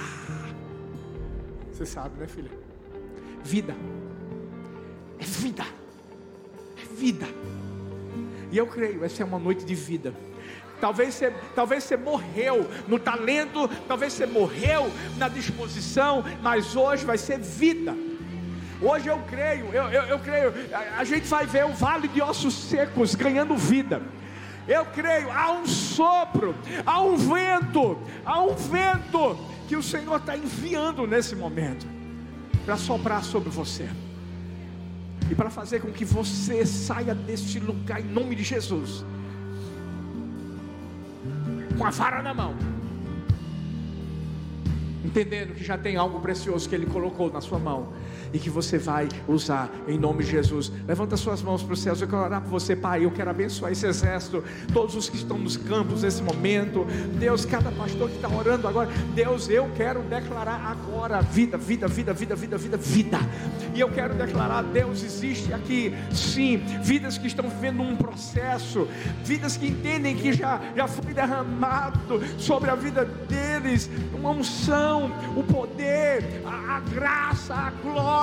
Você sabe, né, filha? Vida. É vida. É vida. E eu creio, essa é uma noite de vida. Talvez você, talvez você morreu no talento, talvez você morreu na disposição, mas hoje vai ser vida. Hoje eu creio, eu, eu, eu creio, a, a gente vai ver o vale de ossos secos ganhando vida. Eu creio, há um sopro, há um vento, há um vento que o Senhor está enviando nesse momento para soprar sobre você e para fazer com que você saia deste lugar em nome de Jesus com a vara na mão, entendendo que já tem algo precioso que Ele colocou na sua mão e que você vai usar em nome de Jesus. Levanta suas mãos para os céus. Eu quero orar por você, Pai. Eu quero abençoar esse exército, todos os que estão nos campos nesse momento. Deus, cada pastor que está orando agora, Deus, eu quero declarar agora vida, vida, vida, vida, vida, vida, vida. E eu quero declarar: Deus existe aqui, sim. Vidas que estão vivendo um processo, vidas que entendem que já, já foi derramado sobre a vida deles uma unção o poder, a, a graça, a glória,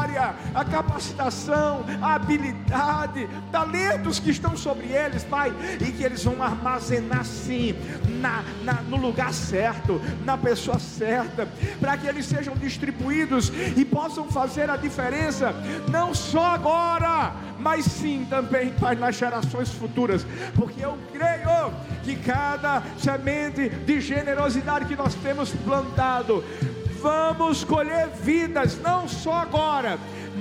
a capacitação, a habilidade, talentos que estão sobre eles, Pai, e que eles vão armazenar sim na, na, no lugar certo, na pessoa certa, para que eles sejam distribuídos e possam fazer a diferença, não só agora, mas sim também, Pai, nas gerações futuras, porque eu creio que cada semente de generosidade que nós temos plantado, vamos colher vidas, não só agora,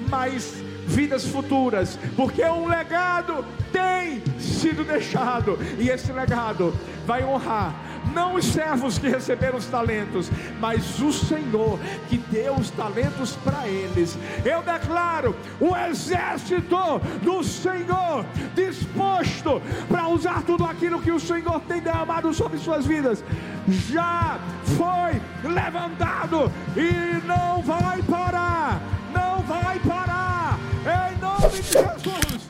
mas vidas futuras, porque um legado tem sido deixado, e esse legado vai honrar não os servos que receberam os talentos, mas o Senhor que deu os talentos para eles. Eu declaro o exército do Senhor disposto para usar tudo aquilo que o Senhor tem derramado sobre suas vidas. Já foi levantado e não vai parar, não vai parar, em nome de Jesus.